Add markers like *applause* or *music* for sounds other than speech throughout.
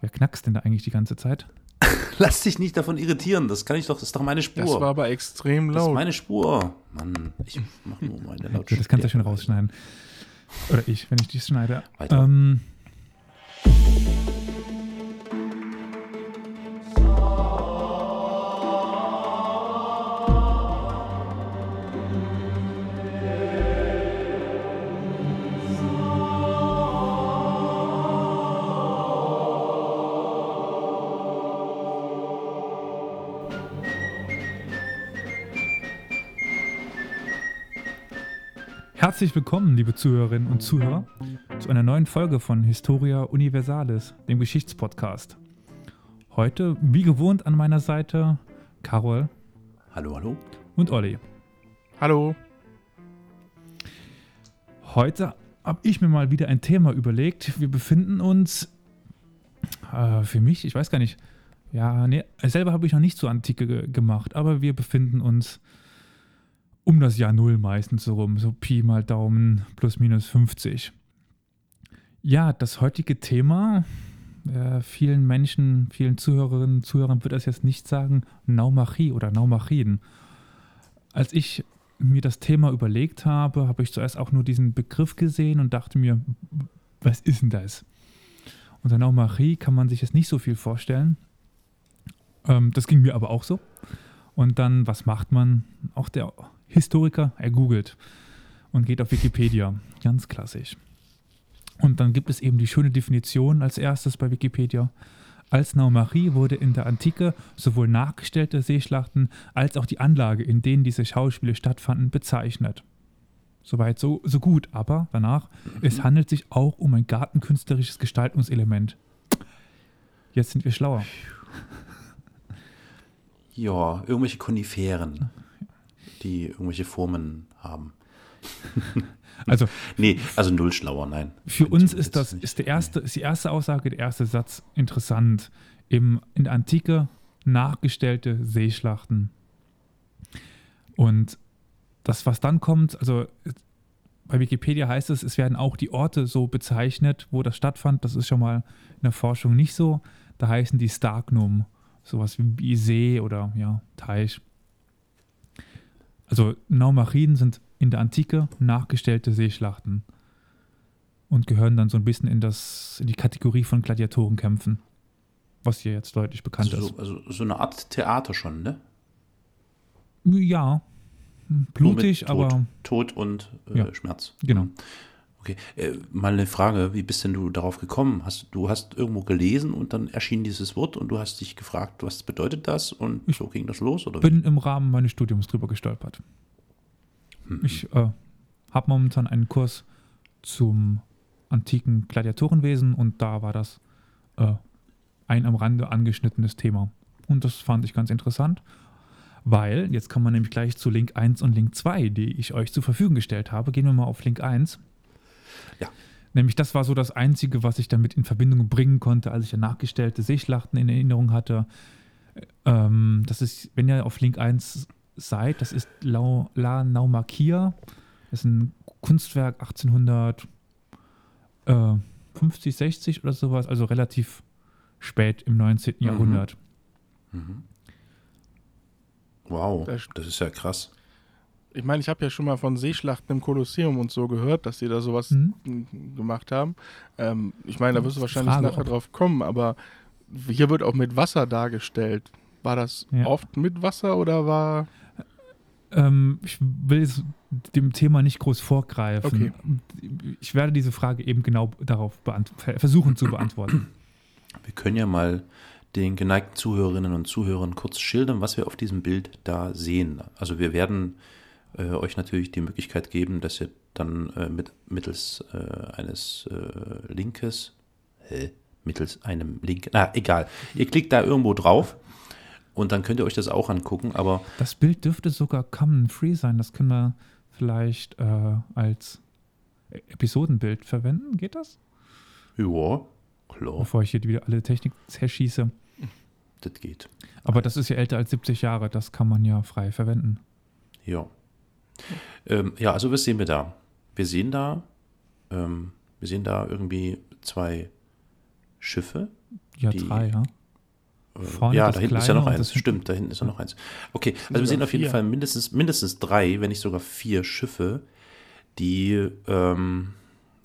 Wer knackst denn da eigentlich die ganze Zeit? *laughs* Lass dich nicht davon irritieren. Das kann ich doch, das ist doch meine Spur. Das war aber extrem Das ist laut. meine Spur. Mann, ich mach nur meine Lautstärke. das kannst du ja schon rausschneiden. Oder ich, wenn ich dies schneide. Weiter. Ähm, willkommen, liebe Zuhörerinnen und Zuhörer, zu einer neuen Folge von Historia Universalis, dem Geschichtspodcast. Heute, wie gewohnt, an meiner Seite Carol Hallo, hallo. und Olli. Hallo. Heute habe ich mir mal wieder ein Thema überlegt. Wir befinden uns, äh, für mich, ich weiß gar nicht, ja, nee, selber habe ich noch nicht so Antike ge gemacht, aber wir befinden uns um das Jahr Null meistens so rum, so Pi mal Daumen plus minus 50. Ja, das heutige Thema, äh, vielen Menschen, vielen Zuhörerinnen und Zuhörern wird das jetzt nicht sagen, Naumachie oder Naumachien. Als ich mir das Thema überlegt habe, habe ich zuerst auch nur diesen Begriff gesehen und dachte mir, was ist denn das? Unter Naumachie kann man sich jetzt nicht so viel vorstellen. Ähm, das ging mir aber auch so. Und dann, was macht man? Auch der Historiker, er googelt und geht auf Wikipedia. Ganz klassisch. Und dann gibt es eben die schöne Definition als erstes bei Wikipedia. Als Naumachie wurde in der Antike sowohl nachgestellte Seeschlachten als auch die Anlage, in denen diese Schauspiele stattfanden, bezeichnet. Soweit so, so gut, aber danach, es handelt sich auch um ein gartenkünstlerisches Gestaltungselement. Jetzt sind wir schlauer. Ja, irgendwelche Koniferen, die irgendwelche Formen haben. *laughs* Also Nee, also null schlauer, nein. Für uns ist das ist der erste, ist die erste Aussage, der erste Satz interessant. Im, in der Antike nachgestellte Seeschlachten. Und das, was dann kommt, also bei Wikipedia heißt es, es werden auch die Orte so bezeichnet, wo das stattfand. Das ist schon mal in der Forschung nicht so. Da heißen die Starknum, sowas wie See oder ja, Teich. Also Naumachien sind in der Antike nachgestellte Seeschlachten und gehören dann so ein bisschen in, das, in die Kategorie von Gladiatorenkämpfen, was hier jetzt deutlich bekannt also, ist. so, also so eine Art Theater schon, ne? Ja, blutig, Tod, aber Tod und äh, Ja. Schmerz. genau. Okay, äh, mal eine Frage, wie bist denn du darauf gekommen? Hast, du hast irgendwo gelesen und dann erschien dieses Wort und du hast dich gefragt, was bedeutet das und so ging das los? Oder Bin im Rahmen meines Studiums drüber gestolpert. Hm. Ich äh, habe momentan einen Kurs zum antiken Gladiatorenwesen und da war das äh, ein am Rande angeschnittenes Thema. Und das fand ich ganz interessant, weil jetzt kommen wir nämlich gleich zu Link 1 und Link 2, die ich euch zur Verfügung gestellt habe. Gehen wir mal auf Link 1. Ja. Nämlich das war so das Einzige, was ich damit in Verbindung bringen konnte, als ich ja nachgestellte Seeschlachten in Erinnerung hatte. Ähm, das ist, wenn ihr auf Link 1 seid, das ist Lau, La Naumakia. Das ist ein Kunstwerk 1850, 60 oder sowas, also relativ spät im 19. Mhm. Jahrhundert. Mhm. Wow, Das- das ist ja krass. Ich meine, ich habe ja schon mal von Seeschlachten im Kolosseum und so gehört, dass die da sowas Mhm. gemacht haben. Ähm, ich meine, da wirst du wahrscheinlich Frage, nachher ob- drauf kommen, aber hier wird auch mit Wasser dargestellt. War das Ja. oft mit Wasser oder war. Ähm, ich will jetzt dem Thema nicht groß vorgreifen. Ich werde diese Frage eben genau darauf versuchen zu beantworten. Wir können ja mal den geneigten Zuhörerinnen und Zuhörern kurz schildern, was wir auf diesem Bild da sehen. Also wir werden äh, euch natürlich die Möglichkeit geben, dass ihr dann äh, mit, mittels äh, eines äh, Linkes, hä? mittels einem Link, na egal, ihr klickt da irgendwo drauf und dann könnt ihr euch das auch angucken, aber Das Bild dürfte sogar common free sein. Das können wir vielleicht äh, als Episodenbild verwenden. Geht das? ja, klar, Bevor ich hier wieder alle Technik zerschieße. das geht. Aber das ist ja älter als 70 Jahre. Das kann man ja frei verwenden. Ja. Ähm, ja, also was sehen wir da? Wir sehen da, ähm, wir sehen da irgendwie zwei Schiffe, Ja, Die- drei, ja. Äh, Vorne ja, da hinten ist ja noch eins. Stimmt, da hinten ist ja noch eins. Okay, also sogar wir sehen auf jeden vier. Fall mindestens, mindestens drei, wenn nicht sogar vier Schiffe, die ähm,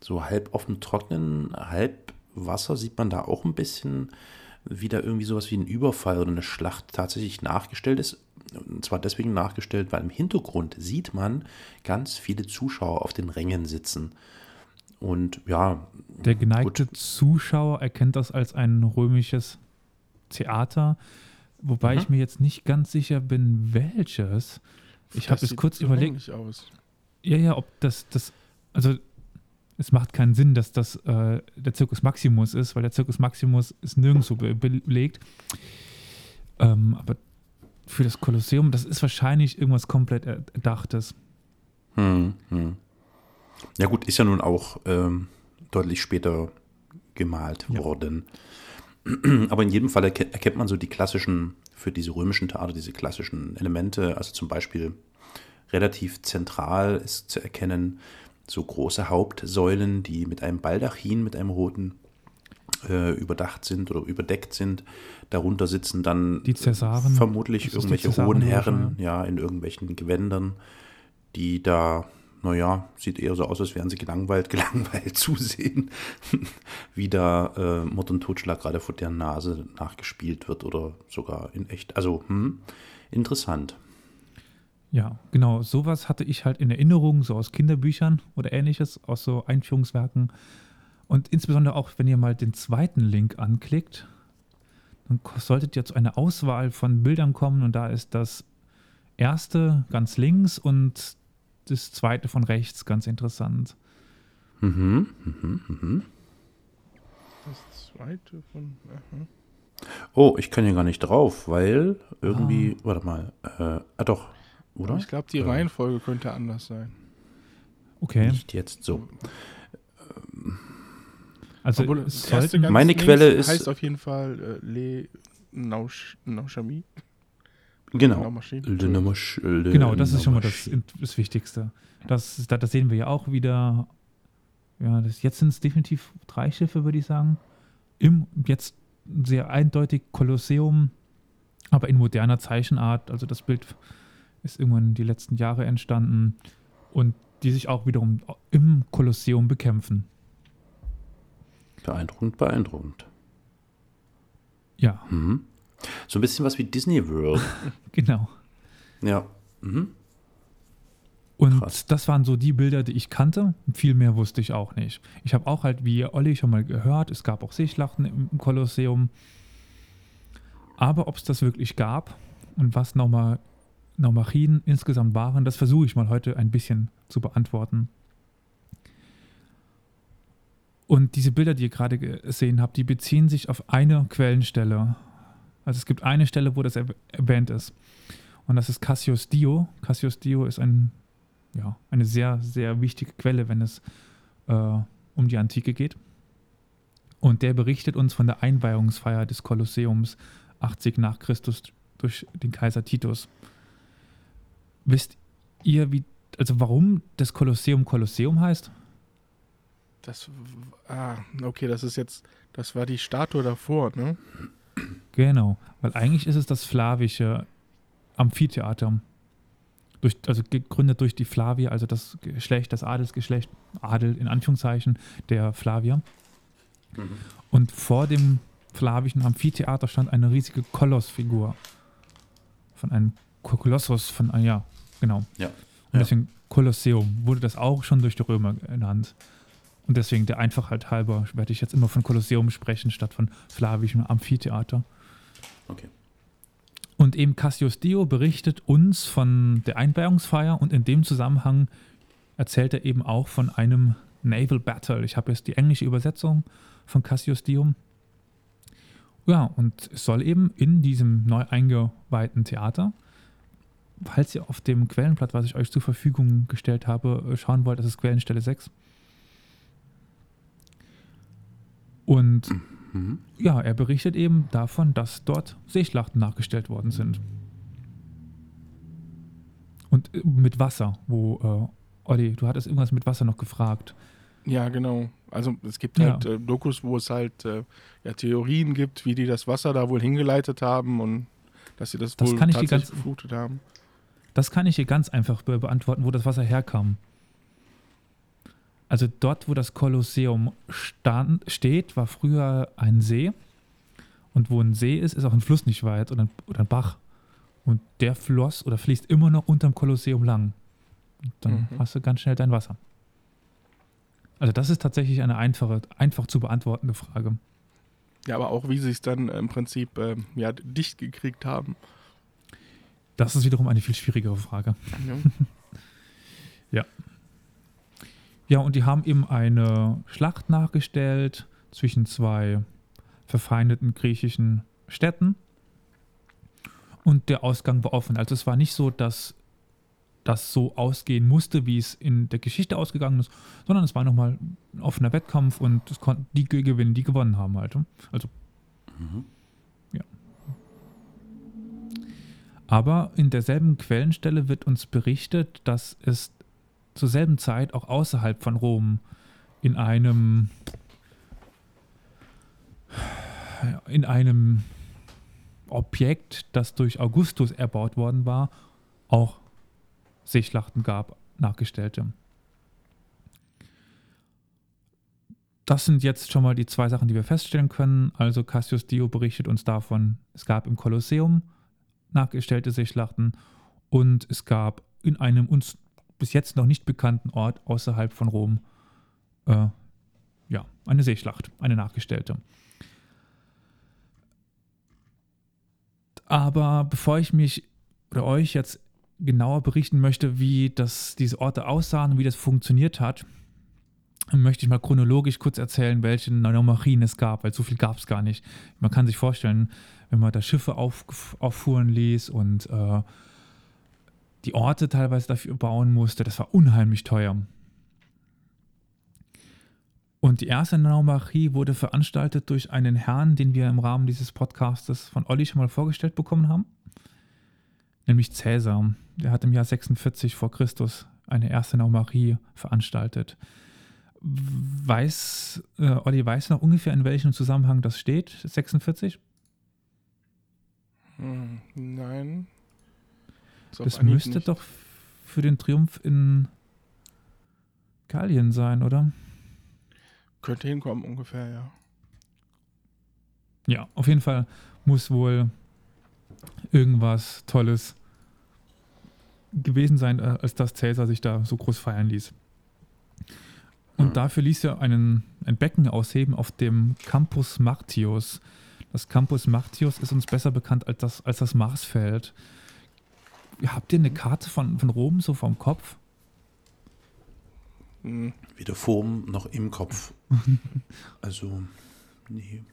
so halb auf dem Trocknen, halb Wasser sieht man da auch ein bisschen, wie da irgendwie sowas wie ein Überfall oder eine Schlacht tatsächlich nachgestellt ist. Und zwar deswegen nachgestellt, weil im Hintergrund sieht man ganz viele Zuschauer auf den Rängen sitzen. Und ja, Der geneigte Gut. Zuschauer erkennt das als ein römisches Theater, wobei Mhm. ich mir jetzt nicht ganz sicher bin, welches. Ich habe es kurz so überlegt. Aus. Ja, ja, ob das, das, also es macht keinen Sinn, dass das äh, der Circus Maximus ist, weil der Circus Maximus ist nirgendwo be belegt. Ähm, aber für das Kolosseum, das ist wahrscheinlich irgendwas komplett er- Erdachtes. Hm, hm. Ja gut, ist ja nun auch ähm, deutlich später gemalt Ja. worden. *clears throat* Aber in jedem Fall erke- erkennt man so die klassischen, für diese römischen Theater, diese klassischen Elemente. Also zum Beispiel relativ zentral ist zu erkennen so große Hauptsäulen, die mit einem Baldachin, mit einem roten äh, überdacht sind oder überdeckt sind. Darunter sitzen dann Cäsaren. vermutlich irgendwelche hohen Herren, ja, in irgendwelchen Gewändern, die da, naja, sieht eher so aus, als wären sie gelangweilt, *laughs* gelangweilt zusehen, *laughs* wie da äh, Mord und Totschlag gerade vor der Nase nachgespielt wird oder sogar in echt. Also, hm, interessant. Ja, genau. Sowas hatte ich halt in Erinnerung, so aus Kinderbüchern oder ähnliches, aus so Einführungswerken. Und insbesondere auch, wenn ihr mal den zweiten Link anklickt, dann solltet ihr zu einer Auswahl von Bildern kommen und da ist das erste ganz links und das zweite von rechts ganz interessant. Mhm, mhm, mhm. Das zweite von. Aha. Oh, ich kann hier gar nicht drauf, weil irgendwie, warte mal, äh, ah doch, oder? Ich glaube, die Äh, Reihenfolge könnte anders sein. Okay. Nicht jetzt so. Also Obwohl, Meine Quelle ist- heißt auf jeden Fall äh, Le Nausch, Nauschami. Genau. Le genau, das ist schon mal das, das Wichtigste. Das, das sehen wir ja auch wieder. Ja, das, jetzt sind es definitiv drei Schiffe, würde ich sagen. Im jetzt sehr eindeutig Kolosseum, aber in moderner Zeichenart. Also das Bild ist irgendwann die letzten Jahre entstanden und die sich auch wiederum im Kolosseum bekämpfen. Beeindruckend, beeindruckend. Ja, Mhm. So ein bisschen was wie Disney World. *laughs* genau. ja. Mhm. Und Krass. das waren so die Bilder, die ich kannte. Viel mehr wusste ich auch nicht. Ich habe auch halt, wie Olli schon mal gehört, es gab auch Seeschlachten im Kolosseum. Aber ob es das wirklich gab und was Nauma, Naumachien insgesamt waren, das versuche ich mal heute ein bisschen zu beantworten. Und diese Bilder, die ihr gerade gesehen habt, die beziehen sich auf eine Quellenstelle. Also es gibt eine Stelle, wo das erw- erwähnt ist. Und das ist Cassius Dio. Cassius Dio ist ein, ja, eine sehr, sehr wichtige Quelle, wenn es äh, um die Antike geht. Und der berichtet uns von der Einweihungsfeier des Kolosseums 80 nach Christus durch den Kaiser Titus. Wisst ihr, wie, also warum das Kolosseum Kolosseum heißt? Das, ah, okay, das ist jetzt, das war die Statue davor, ne? Genau, weil eigentlich ist es das flavische Amphitheater. Durch, also gegründet durch die Flavier, also das Geschlecht, das Adelsgeschlecht, Adel in Anführungszeichen, der Flavier. Und vor dem flavischen Amphitheater stand eine riesige Kolossfigur. Von einem Kolossus, von, ah, ja, genau. Ja. Und Ja. deswegen Kolosseum wurde das auch schon durch die Römer genannt. Und deswegen der Einfachheit halber werde ich jetzt immer von Kolosseum sprechen, statt von flavischem Amphitheater. Okay. Und eben Cassius Dio berichtet uns von der Einweihungsfeier und in dem Zusammenhang erzählt er eben auch von einem Naval Battle. Ich habe jetzt die englische Übersetzung von Cassius Dio. Ja, und es soll eben in diesem neu eingeweihten Theater, falls ihr auf dem Quellenblatt, was ich euch zur Verfügung gestellt habe, schauen wollt, das ist Quellenstelle 6. Und Mhm. ja, er berichtet eben davon, dass dort Seeschlachten nachgestellt worden sind. Und äh, mit Wasser, wo, äh, Olli, du hattest irgendwas mit Wasser noch gefragt. Ja, genau. Also es gibt Ja. halt äh, Dokus, wo es halt äh, ja, Theorien gibt, wie die das Wasser da wohl hingeleitet haben und dass sie das, Das wohl kann ich die tatsächlich ganz- geflutet haben. Das kann ich dir ganz einfach be beantworten, wo das Wasser herkam. Also dort, wo das Kolosseum stand, steht, war früher ein See. Und wo ein See ist, ist auch ein Fluss nicht weit oder ein, oder ein Bach. Und der floss oder fließt immer noch unterm Kolosseum lang. Und dann Mhm. hast du ganz schnell dein Wasser. Also das ist tatsächlich eine einfache, einfach zu beantwortende Frage. Ja, aber auch wie sie es dann im Prinzip äh, ja, dicht gekriegt haben. Das ist wiederum eine viel schwierigere Frage. Ja. *laughs* Ja, und die haben eben eine Schlacht nachgestellt zwischen zwei verfeindeten griechischen Städten. Und der Ausgang war offen. Also es war nicht so, dass das so ausgehen musste, wie es in der Geschichte ausgegangen ist, sondern es war nochmal ein offener Wettkampf und es konnten die ge- gewinnen, die gewonnen haben halt. Also Mhm. Aber in derselben Quellenstelle wird uns berichtet, dass es zur selben Zeit auch außerhalb von Rom in einem in einem Objekt, das durch Augustus erbaut worden war, auch Seeschlachten gab, nachgestellte. Das sind jetzt schon mal die zwei Sachen, die wir feststellen können. Also Cassius Dio berichtet uns davon, es gab im Kolosseum nachgestellte Seeschlachten und es gab in einem uns bis jetzt noch nicht bekannten Ort außerhalb von Rom äh, ja, eine Seeschlacht, eine nachgestellte. Aber bevor ich mich oder euch jetzt genauer berichten möchte, wie das, diese Orte aussahen und wie das funktioniert hat, möchte ich mal chronologisch kurz erzählen, welche Anomalien es gab, weil so viel gab es gar nicht. Man kann sich vorstellen, wenn man da Schiffe auf, auffuhren ließ und äh, die Orte teilweise dafür bauen musste, das war unheimlich teuer. Und die erste Naumachie wurde veranstaltet durch einen Herrn, den wir im Rahmen dieses Podcastes von Olli schon mal vorgestellt bekommen haben, nämlich Cäsar. Der hat im Jahr 46 vor Christus eine erste Naumachie veranstaltet. Weiß, äh, Olli weiß noch ungefähr, in welchem Zusammenhang das steht, 46? Hm, Nein. So Das müsste nicht. doch für den Triumph in Gallien sein, oder? Könnte hinkommen ungefähr, ja. Ja, auf jeden Fall muss wohl irgendwas Tolles gewesen sein, äh, als dass Cäsar sich da so groß feiern ließ. Und Hm. dafür ließ er einen, ein Becken ausheben auf dem Campus Martius. Das Campus Martius ist uns besser bekannt als das, als das Marsfeld. Habt ihr eine Karte von, von Rom so vom Kopf? Hm, Weder Form noch im Kopf. *laughs* Also, nee.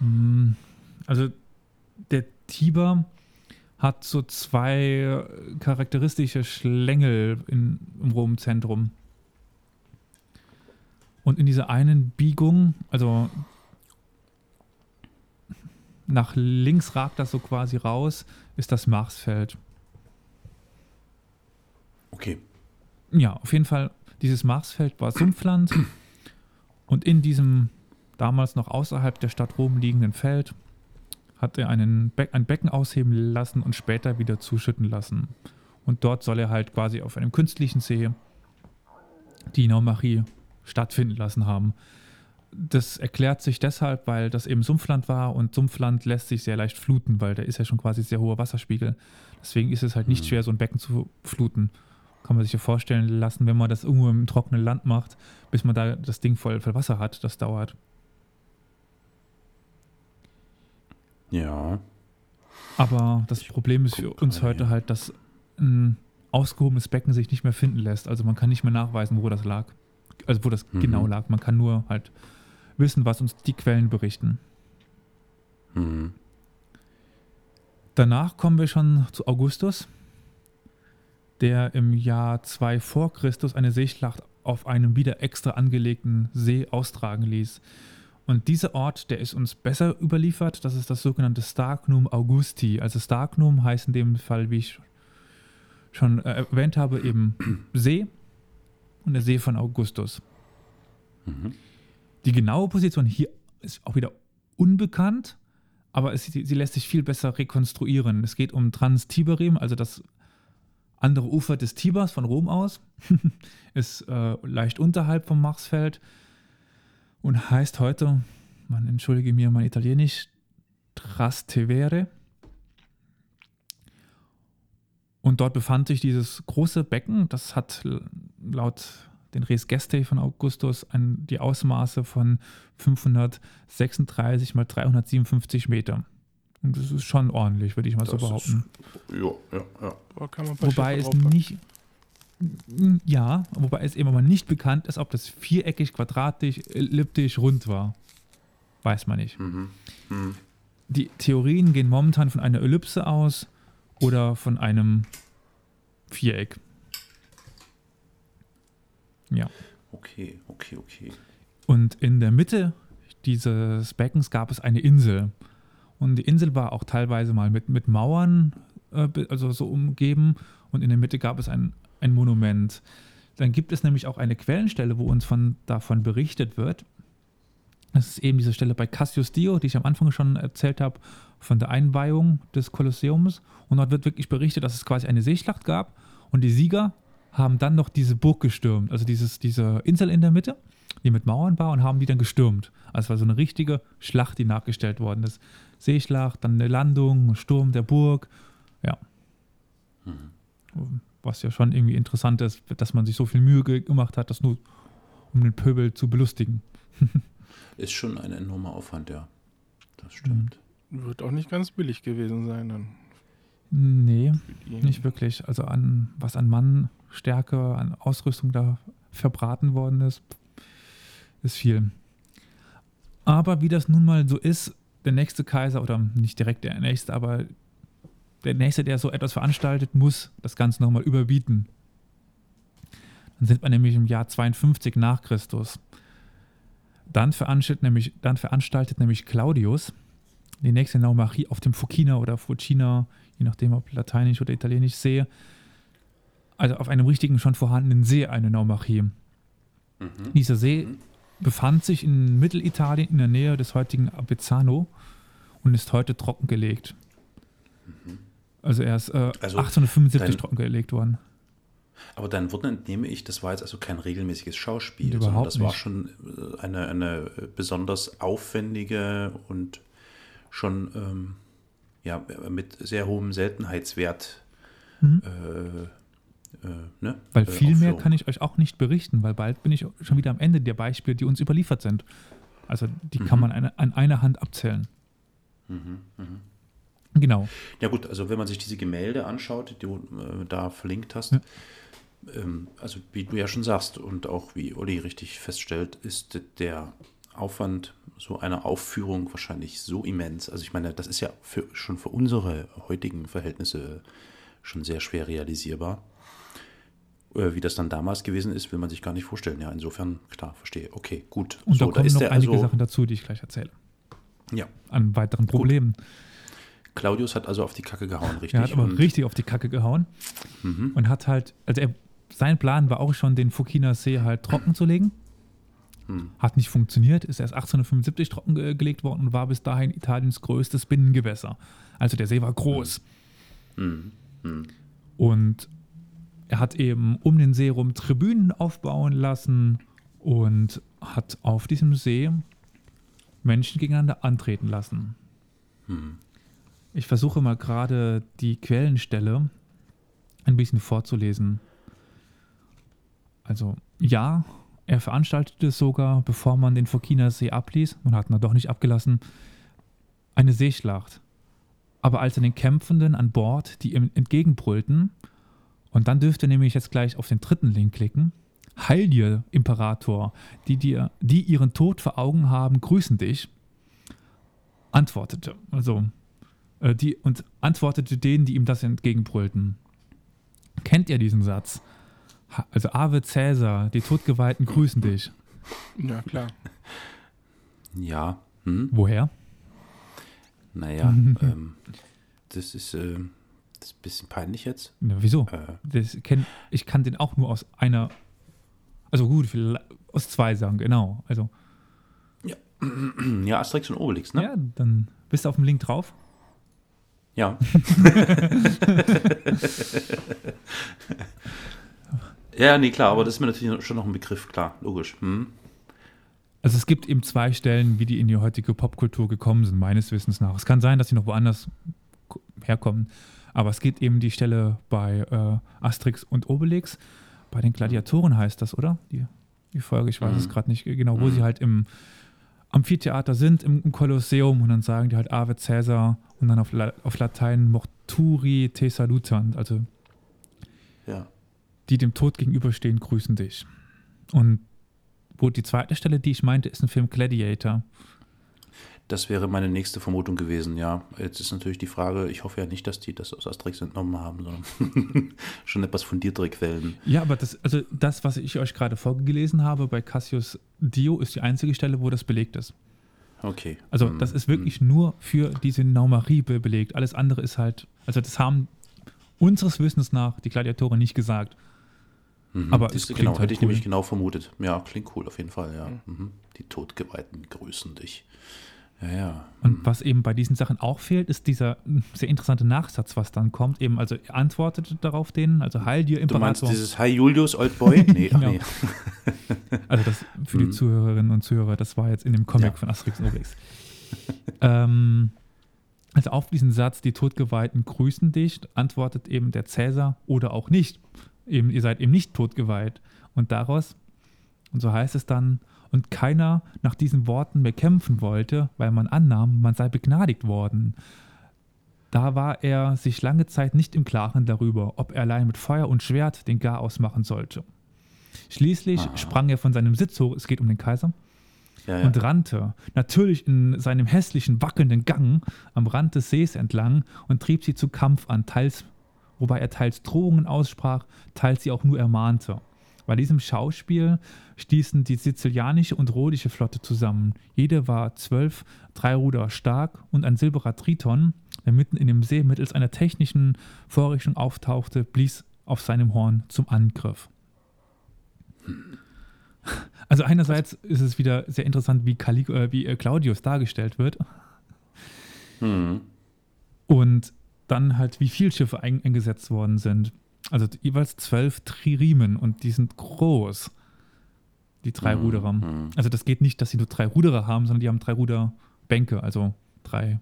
Mm, Also der Tiber hat so zwei äh, charakteristische Schlängel in, im Rom-Zentrum. Und in dieser einen Biegung, also nach links ragt das so quasi raus, ist das Marsfeld. Okay. Ja, auf jeden Fall, dieses Marsfeld war Sumpfland und in diesem damals noch außerhalb der Stadt Rom liegenden Feld hat er einen Be ein Becken ausheben lassen und später wieder zuschütten lassen. Und dort soll er halt quasi auf einem künstlichen See die Naumachie stattfinden lassen haben. Das erklärt sich deshalb, weil das eben Sumpfland war und Sumpfland lässt sich sehr leicht fluten, weil da ist ja schon quasi sehr hoher Wasserspiegel. Deswegen ist es halt nicht Mhm. schwer, so ein Becken zu fluten. Kann man sich ja vorstellen lassen, wenn man das irgendwo im trockenen Land macht, bis man da das Ding voll, voll Wasser hat. Das dauert. Ja. Aber das Problem ist für uns heute hier. halt, dass ein ausgehobenes Becken sich nicht mehr finden lässt. Also man kann nicht mehr nachweisen, wo das lag. Also wo das Mhm. genau lag. Man kann nur halt wissen, was uns die Quellen berichten. Hm. Danach kommen wir schon zu Augustus, der im Jahr 2 vor Christus eine Seeschlacht auf einem wieder extra angelegten See austragen ließ. Und dieser Ort, der ist uns besser überliefert, das ist das sogenannte Starknum Augusti. Also Starknum heißt in dem Fall, wie ich schon äh, erwähnt habe, eben *clears throat* See und der See von Augustus. Mhm. Die genaue Position hier ist auch wieder unbekannt, aber es, sie, sie lässt sich viel besser rekonstruieren. Es geht um Trans-Tiberim, also das andere Ufer des Tibers von Rom aus. *laughs* ist äh, leicht unterhalb vom Marsfeld und heißt heute, man entschuldige mir mein Italienisch, Trastevere. Und dort befand sich dieses große Becken, das hat laut den Res Gestae von Augustus an die Ausmaße von 536 mal 357 Meter. Und das ist schon ordentlich, würde ich mal so Das behaupten. Ist, ja, ja, ja. Da kann man ein paar Wobei es nicht. Ja, wobei es eben aber nicht bekannt ist, ob das viereckig, quadratisch, elliptisch, rund war. Weiß man nicht. Mhm. Mhm. Die Theorien gehen momentan von einer Ellipse aus oder von einem Viereck. Ja. Okay, okay, okay. Und in der Mitte dieses Beckens gab es eine Insel. Und die Insel war auch teilweise mal mit, mit Mauern, äh, also so umgeben. Und in der Mitte gab es ein, ein Monument. Dann gibt es nämlich auch eine Quellenstelle, wo uns von, davon berichtet wird. Das ist eben diese Stelle bei Cassius Dio, die ich am Anfang schon erzählt habe, von der Einweihung des Kolosseums. Und dort wird wirklich berichtet, dass es quasi eine Seeschlacht gab. Und die Sieger haben dann noch diese Burg gestürmt, also dieses, diese Insel in der Mitte, die mit Mauern war, und haben die dann gestürmt. Also es war so eine richtige Schlacht, die nachgestellt worden ist. Seeschlacht, dann eine Landung, Sturm der Burg. Ja. Was ja schon irgendwie interessant ist, dass man sich so viel Mühe ge- gemacht hat, das nur um den Pöbel zu belustigen. *laughs* Ist schon ein enormer Aufwand, ja. Das stimmt. Wird auch nicht ganz billig gewesen sein dann. Nee, nicht wirklich. Also an was an Mannstärke, an Ausrüstung da verbraten worden ist, ist viel. Aber wie das nun mal so ist, der nächste Kaiser, oder nicht direkt der nächste, aber der nächste, der so etwas veranstaltet, muss das Ganze nochmal überbieten. Dann sind wir nämlich im Jahr 52 nach Christus. Dann veranstaltet nämlich, dann veranstaltet nämlich Claudius die nächste Naumachie auf dem Fucina oder Fucina, je nachdem ob lateinisch oder italienisch sehe, also auf einem richtigen schon vorhandenen See eine Naumachie. Mhm. Dieser See befand sich in Mittelitalien in der Nähe des heutigen Avezzano und ist heute trockengelegt. Also er ist äh, Also 1875 dein- trockengelegt worden. Aber dein Wort entnehme ich, das war jetzt also kein regelmäßiges Schauspiel, Überhaupt sondern das war nicht. schon äh, eine, eine besonders aufwendige und schon ähm, ja, mit sehr hohem Seltenheitswert. Mhm. Äh, äh, ne? Weil äh, viel mehr kann ich euch auch nicht berichten, weil bald bin ich schon wieder am Ende der Beispiele, die uns überliefert sind. Also die kann Mhm. man eine, an einer Hand abzählen. Mhm, mhm. Genau. Ja gut, also wenn man sich diese Gemälde anschaut, die du äh, da verlinkt hast, Ja. ähm, also wie du ja schon sagst und auch wie Olli richtig feststellt, ist der Aufwand so einer Aufführung wahrscheinlich so immens. Also ich meine, das ist ja für, schon für unsere heutigen Verhältnisse schon sehr schwer realisierbar. Äh, Wie das dann damals gewesen ist, will man sich gar nicht vorstellen. Ja, insofern, klar, verstehe. Okay, gut. Und so, da kommen noch der einige also, Sachen dazu, die ich gleich erzähle. Ja, An weiteren Problemen. Claudius hat also auf die Kacke gehauen, richtig? Er hat aber Und- richtig auf die Kacke gehauen Mhm. und hat halt, also er, sein Plan war auch schon, den Fukina See halt trocken zu legen. Hm. Hat nicht funktioniert, ist erst 1875 trockengelegt worden und war bis dahin Italiens größtes Binnengewässer. Also der See war groß. Mhm. Mhm. Und er hat eben um den See rum Tribünen aufbauen lassen und hat auf diesem See Menschen gegeneinander antreten lassen. Mhm. Ich versuche mal gerade die Quellenstelle ein bisschen vorzulesen. Also ja, er veranstaltete sogar, bevor man den Fokiner See abließ, man hat ihn doch nicht abgelassen, eine Seeschlacht. Aber als er den Kämpfenden an Bord, die ihm entgegenbrüllten, und dann dürft ihr nämlich jetzt gleich auf den dritten Link klicken, Heil dir, Imperator, die, dir, die ihren Tod vor Augen haben, grüßen dich, antwortete. Also, äh, die, und antwortete denen, die ihm das entgegenbrüllten. Kennt ihr diesen Satz? Ha- Also Ave Cäsar, die Todgeweihten grüßen dich. Ja, klar. Ja. Hm? Woher? Naja, *laughs* ähm, das ist, äh, das ist ein bisschen peinlich jetzt. Na, wieso? Äh, kenn, ich kann den auch nur aus einer, also gut, aus zwei Sachen, genau. Also, *clears throat* Ja, Asterix und Obelix, ne? ja, dann bist du auf dem Link drauf. Ja. *laughs* ja, nee, klar, aber das ist mir natürlich schon noch ein Begriff, klar, logisch. Hm. Also es gibt eben zwei Stellen, wie die in die heutige Popkultur gekommen sind, meines Wissens nach. Es kann sein, dass sie noch woanders herkommen, aber es gibt eben die Stelle bei äh, Asterix und Obelix. Bei den Gladiatoren heißt das, oder? Die, die Folge, ich weiß Mhm. es gerade nicht genau, wo Mhm. sie halt im Amphitheater sind, im, im Kolosseum und dann sagen die halt Ave Caesar und dann auf, La auf Latein Morturi te salutant, also Ja. die dem Tod gegenüberstehen, grüßen dich. Und wo die zweite Stelle, die ich meinte, ist ein Film Gladiator. Das wäre meine nächste Vermutung gewesen, ja. Jetzt ist natürlich die Frage, ich hoffe ja nicht, dass die das aus Asterix entnommen haben, sondern *laughs* schon etwas fundiertere Quellen. Ja, aber das, also das, was ich euch gerade vorgelesen habe bei Cassius Dio, ist die einzige Stelle, wo das belegt ist. Okay. Also Hm, das ist wirklich nur für diese Naumarie be belegt. Alles andere ist halt, also das haben unseres Wissens nach die Gladiatoren nicht gesagt. Mhm. Aber Siehst es du, klingt genau, halt hätte ich cool. nämlich genau vermutet. Ja, klingt cool auf jeden Fall, ja. Mhm. Die Todgeweihten grüßen dich. Ja, ja. Und was eben bei diesen Sachen auch fehlt, ist dieser sehr interessante Nachsatz, was dann kommt. Eben, also antwortet darauf denen, also Heil dir Du meinst Imperator. dieses Hi Julius, Old Boy? *laughs* Nee, Ja. nee. *laughs* Also das für die Mhm. Zuhörerinnen und Zuhörer, das war jetzt in dem Comic Ja. von Asterix und Obelix. *laughs* ähm, also auf diesen Satz, die Todgeweihten grüßen dich, antwortet eben der Cäsar oder auch nicht. Eben, ihr seid eben nicht totgeweiht. Und daraus, und so heißt es dann, und keiner nach diesen Worten mehr kämpfen wollte, weil man annahm, man sei begnadigt worden. Da war er sich lange Zeit nicht im Klaren darüber, ob er allein mit Feuer und Schwert den Garaus machen sollte. Schließlich Aha. sprang er von seinem Sitz hoch, es geht um den Kaiser, Ja, ja. und rannte, natürlich in seinem hässlichen, wackelnden Gang am Rand des Sees entlang und trieb sie zu Kampf an, teils, wobei er teils Drohungen aussprach, teils sie auch nur ermahnte. Bei diesem Schauspiel stießen die sizilianische und rhodische Flotte zusammen. Jede war zwölf, drei Ruder stark und ein silberer Triton, der mitten in dem See mittels einer technischen Vorrichtung auftauchte, blies auf seinem Horn zum Angriff. Also einerseits ist es wieder sehr interessant, wie, Calig äh, wie äh, Claudius dargestellt wird Hm. und dann halt, wie viele Schiffe ein eingesetzt worden sind. Also jeweils zwölf Triremen und die sind groß, die drei Mhm, Ruderer. mhm. Also das geht nicht, dass sie nur drei Ruderer haben, sondern die haben drei Ruderbänke, also drei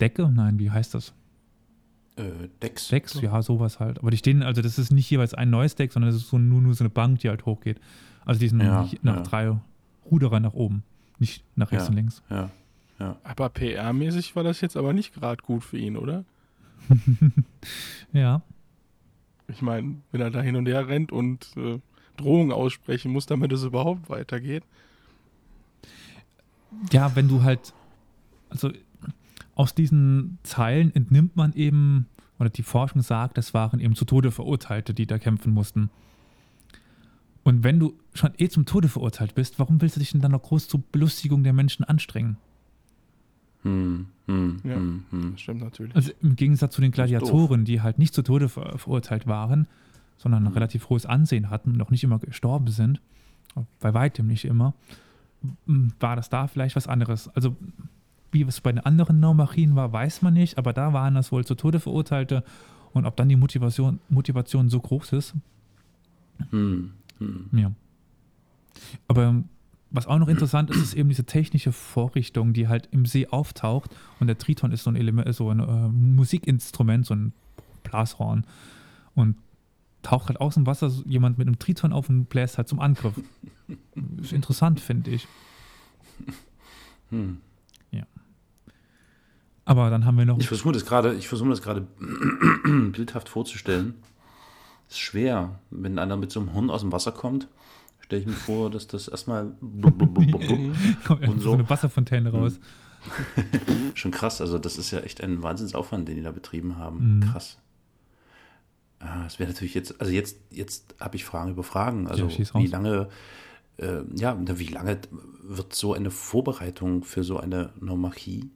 Decke? Nein, wie heißt das? Äh, Dex. Decks? Ja, sowas halt. Aber die stehen, also das ist nicht jeweils ein neues Deck, sondern es ist so nur, nur so eine Bank, die halt hochgeht. Also die sind Ja, nicht nach ja. drei Ruderer nach oben, nicht nach rechts Ja. und links. Ja. Aber PR-mäßig war das jetzt aber nicht gerade gut für ihn, oder? *laughs* Ja. Ich meine, wenn er da hin und her rennt und äh, Drohungen aussprechen muss, damit es überhaupt weitergeht. Ja, wenn du halt, also aus diesen Zeilen entnimmt man eben, oder die Forschung sagt, das waren eben zu Tode Verurteilte, die da kämpfen mussten. Und wenn du schon eh zum Tode verurteilt bist, warum willst du dich denn dann noch groß zur Belustigung der Menschen anstrengen? Hm, hm, Ja. hm, hm. Das stimmt natürlich. Also im Gegensatz zu den. Gladiatoren, die halt nicht zu Tode ver verurteilt waren, sondern ein Mhm. relativ hohes Ansehen hatten und auch nicht immer gestorben sind, bei weitem nicht immer, war das da vielleicht was anderes. Also wie es bei den anderen Normachien war, weiß man nicht, aber da waren das wohl zu Tode Verurteilte und ob dann die Motivation, Motivation so groß ist, Hm, hm. ja. Aber was auch noch interessant ist, ist eben diese technische Vorrichtung, die halt im See auftaucht. Und der Triton ist so ein Element, so ein äh, Musikinstrument, so ein Blaszorn. Und taucht halt aus dem Wasser jemand mit einem Triton auf und bläst halt zum Angriff. ist interessant, finde ich. Hm. Aber dann haben wir noch. Ich versuche das gerade, ich versuche das gerade *clears throat* bildhaft vorzustellen. ist schwer, wenn einer mit so einem Horn aus dem Wasser kommt. Stelle ich mir vor, dass das erstmal *laughs* kommt und so so. eine Wasserfontäne raus. *laughs* schon krass. Also das ist ja echt ein Wahnsinnsaufwand, den die da betrieben haben. Mhm. Krass. Ah, Es wäre natürlich jetzt, also jetzt, jetzt habe ich Fragen über Fragen. Also Ja, wie lange, äh, ja, wie lange wird so eine Vorbereitung für so eine Nomachie?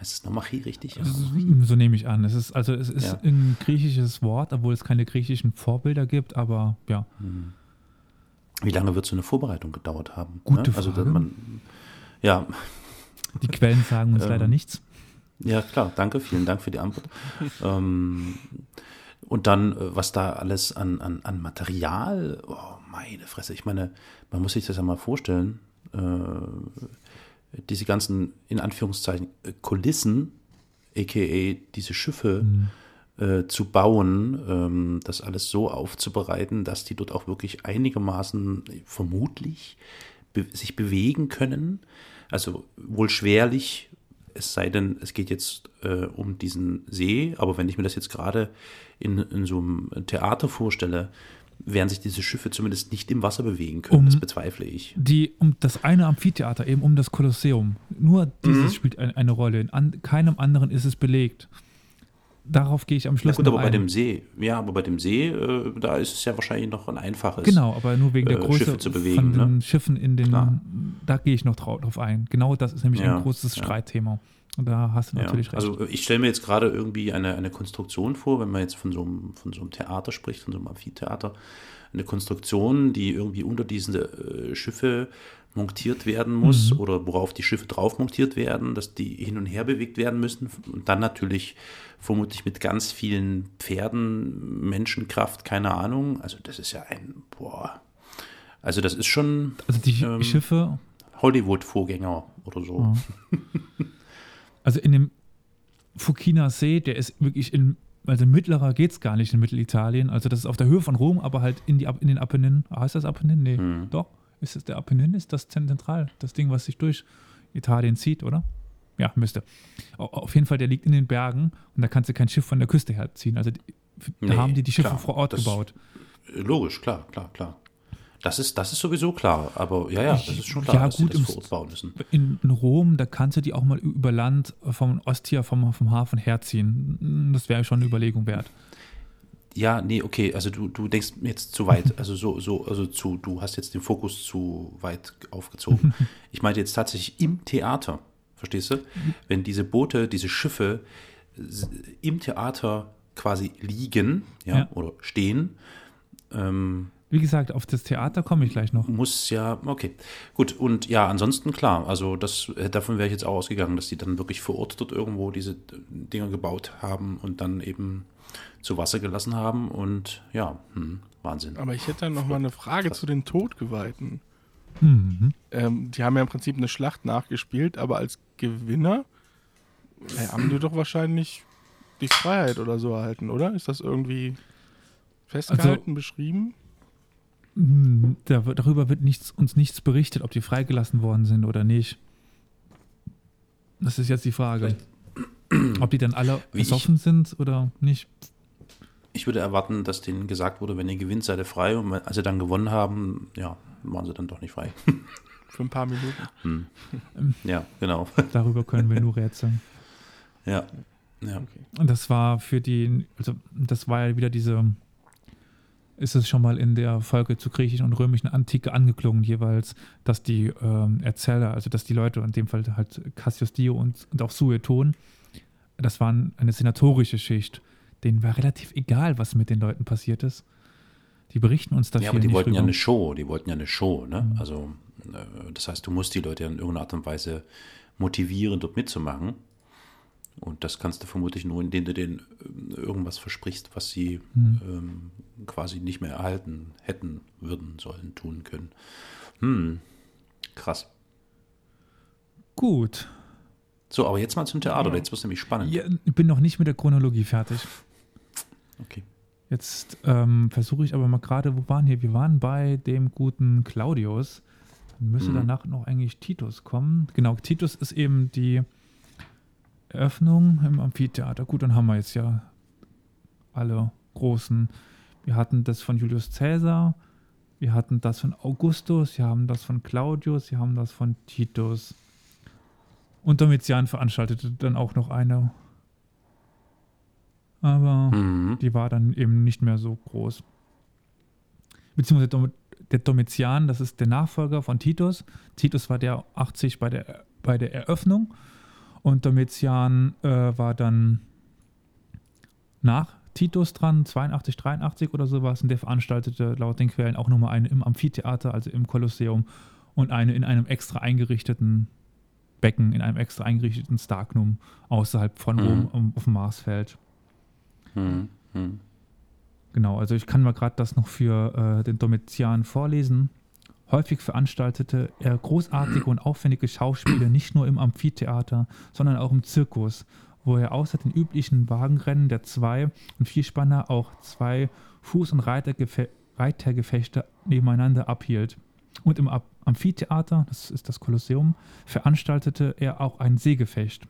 Heißt es Nomachie richtig? Ja. So nehme ich an. Es ist, also es ist Ja. ein griechisches Wort, obwohl es keine griechischen Vorbilder gibt, aber ja. Hm. Wie lange wird so eine Vorbereitung gedauert haben? Gute ne? Also, Frage. man, ja, Die Quellen sagen uns Ähm, leider nichts. Ja, klar, danke, vielen Dank für die Antwort. ähm, und dann, äh, was da alles an, an, an Material, oh, meine Fresse, ich meine, man muss sich das ja mal vorstellen, äh, diese ganzen, in Anführungszeichen, äh, Kulissen, aka diese Schiffe, äh, zu bauen, ähm, das alles so aufzubereiten, dass die dort auch wirklich einigermaßen äh, vermutlich be sich bewegen können. Also wohl schwerlich, es sei denn, es geht jetzt äh, um diesen See, aber wenn ich mir das jetzt gerade in, in so einem Theater vorstelle, werden sich diese Schiffe zumindest nicht im Wasser bewegen können. Um- das bezweifle ich. Die, um das eine Amphitheater, eben um das Kolosseum. Nur dieses Mhm. spielt ein, eine Rolle. In an, keinem anderen ist es belegt. Darauf gehe ich am Schluss gut, noch aber bei ein. dem See, ja, aber bei dem See, äh, da ist es ja wahrscheinlich noch ein einfaches. Genau, aber nur wegen der äh, Größe Schiffe zu bewegen, von den ne? Schiffen in den, Klar. da gehe ich noch drau- drauf ein. Genau das ist nämlich Ja, ein großes ja. Streitthema. Und da hast du Ja, natürlich recht. also ich stelle mir jetzt gerade irgendwie eine, eine Konstruktion vor, wenn man jetzt von so, einem, von so einem Theater spricht, von so einem Amphitheater, eine Konstruktion, die irgendwie unter diese äh, Schiffe montiert werden muss Mhm. oder worauf die Schiffe drauf montiert werden, dass die hin und her bewegt werden müssen und dann natürlich vermutlich mit ganz vielen Pferden, Menschenkraft, keine Ahnung. Also das ist ja ein, boah, also das ist schon also die ähm, Schiffe, Hollywood-Vorgänger oder so. Ja. *laughs* also in dem Fukina See, der ist wirklich in, also mittlerer geht es gar nicht in Mittelitalien. Also das ist auf der Höhe von Rom, aber halt in, die, in den Apenninen. Ah, heißt das Apennin? Nee, Hm. doch. Ist es der Apennin? Ist das zentral? Das Ding, was sich durch Italien zieht, oder? Ja, müsste. Au- Auf jeden Fall, der liegt in den Bergen und da kannst du kein Schiff von der Küste herziehen. Also da Nee, haben die die Schiffe klar, vor Ort das- gebaut. Logisch, klar, klar, klar. Das ist, das ist sowieso klar, aber ja, ja, das ist schon klar, Ja, dass gut, sie das vor Ort bauen müssen. In, in Rom, da kannst du die auch mal über Land vom Ostia, vom, vom Hafen herziehen. Das wäre schon eine Überlegung wert. Ja, nee, okay, also du, du denkst jetzt zu weit, also so, so, also zu, du hast jetzt den Fokus zu weit aufgezogen. *laughs* Ich meinte jetzt tatsächlich im Theater, verstehst du? Wenn diese Boote, diese Schiffe im Theater quasi liegen, ja, Ja. oder stehen, ähm, Wie gesagt, auf das Theater komme ich gleich noch. muss ja, okay, gut, und ja, ansonsten klar, also das, äh, davon wäre ich jetzt auch ausgegangen, dass die dann wirklich vor Ort dort irgendwo diese Dinger gebaut haben und dann eben zu Wasser gelassen haben und ja, hm, Wahnsinn. Aber ich hätte dann noch mal eine Frage Krass. zu den Todgeweihten. Mhm. Ähm, die haben ja im Prinzip eine Schlacht nachgespielt, aber als Gewinner äh, haben die doch wahrscheinlich die Freiheit oder so erhalten, oder? Ist das irgendwie festgehalten, beschrieben? Hm, Da, darüber wird nichts, uns nichts berichtet, ob die freigelassen worden sind oder nicht. Das ist jetzt die Frage. *clears throat* Ob die dann alle Wie ich- besoffen sind oder nicht. Ich würde erwarten, dass denen gesagt wurde, wenn ihr gewinnt, seid ihr frei und als sie dann gewonnen haben, ja, waren sie dann doch nicht frei. *laughs* Für ein paar Minuten. Hm. *laughs* Ja, genau. *laughs* Darüber können wir nur rätseln. Ja, ja. Okay. Und das war für die, also das war ja wieder diese, ist es schon mal in der Folge zur griechischen und römischen Antike angeklungen jeweils, dass die ähm, Erzähler, also dass die Leute, in dem Fall halt Cassius Dio und, und auch Sueton, das waren eine senatorische Schicht. Denen war relativ egal, was mit den Leuten passiert ist. Die berichten uns da Ja, aber die wollten ja drüber. eine Show, die wollten ja eine Show, ne? Mhm. Also, äh, das heißt, du musst die Leute ja in irgendeiner Art und Weise motivieren, dort mitzumachen. Und das kannst du vermutlich nur, indem du denen ähm, irgendwas versprichst, was sie Mhm. ähm, quasi nicht mehr erhalten hätten, würden, sollen, tun können. Hm, krass. Gut. So, aber jetzt mal zum Theater, Ja. jetzt wird es nämlich spannend. Ja, ich bin noch nicht mit der Chronologie fertig. Okay. Jetzt ähm, versuche ich aber mal gerade, wo waren wir? Wir waren bei dem guten Claudius. Dann müsste Mhm. danach noch eigentlich Titus kommen. Genau, Titus ist eben die Eröffnung im Amphitheater. Gut, dann haben wir jetzt ja alle großen. Wir hatten das von Julius Caesar, wir hatten das von Augustus, wir haben das von Claudius, wir haben das von Titus. Und Domitian veranstaltete dann auch noch eine. Aber Mhm. die war dann eben nicht mehr so groß. Beziehungsweise Dom- der Domitian, das ist der Nachfolger von Titus. Titus war der 80 bei der, bei der Eröffnung und Domitian äh, war dann nach Titus dran, 82, 83 oder sowas. Und der veranstaltete laut den Quellen auch nochmal eine im Amphitheater, also im Kolosseum, und eine in einem extra eingerichteten Becken, in einem extra eingerichteten Starknum außerhalb von Rom Mhm. auf dem Marsfeld. Hm, hm. Genau, also ich kann mal gerade das noch für äh, den Domitian vorlesen. Häufig veranstaltete er großartige und aufwendige Schauspiele nicht nur im Amphitheater, sondern auch im Zirkus, wo er außer den üblichen Wagenrennen der Zwei- und Vierspanner auch zwei Fuß- und Reitergefe Reitergefechte nebeneinander abhielt. Und im Ab Amphitheater, das ist das Kolosseum, veranstaltete er auch ein Seegefecht.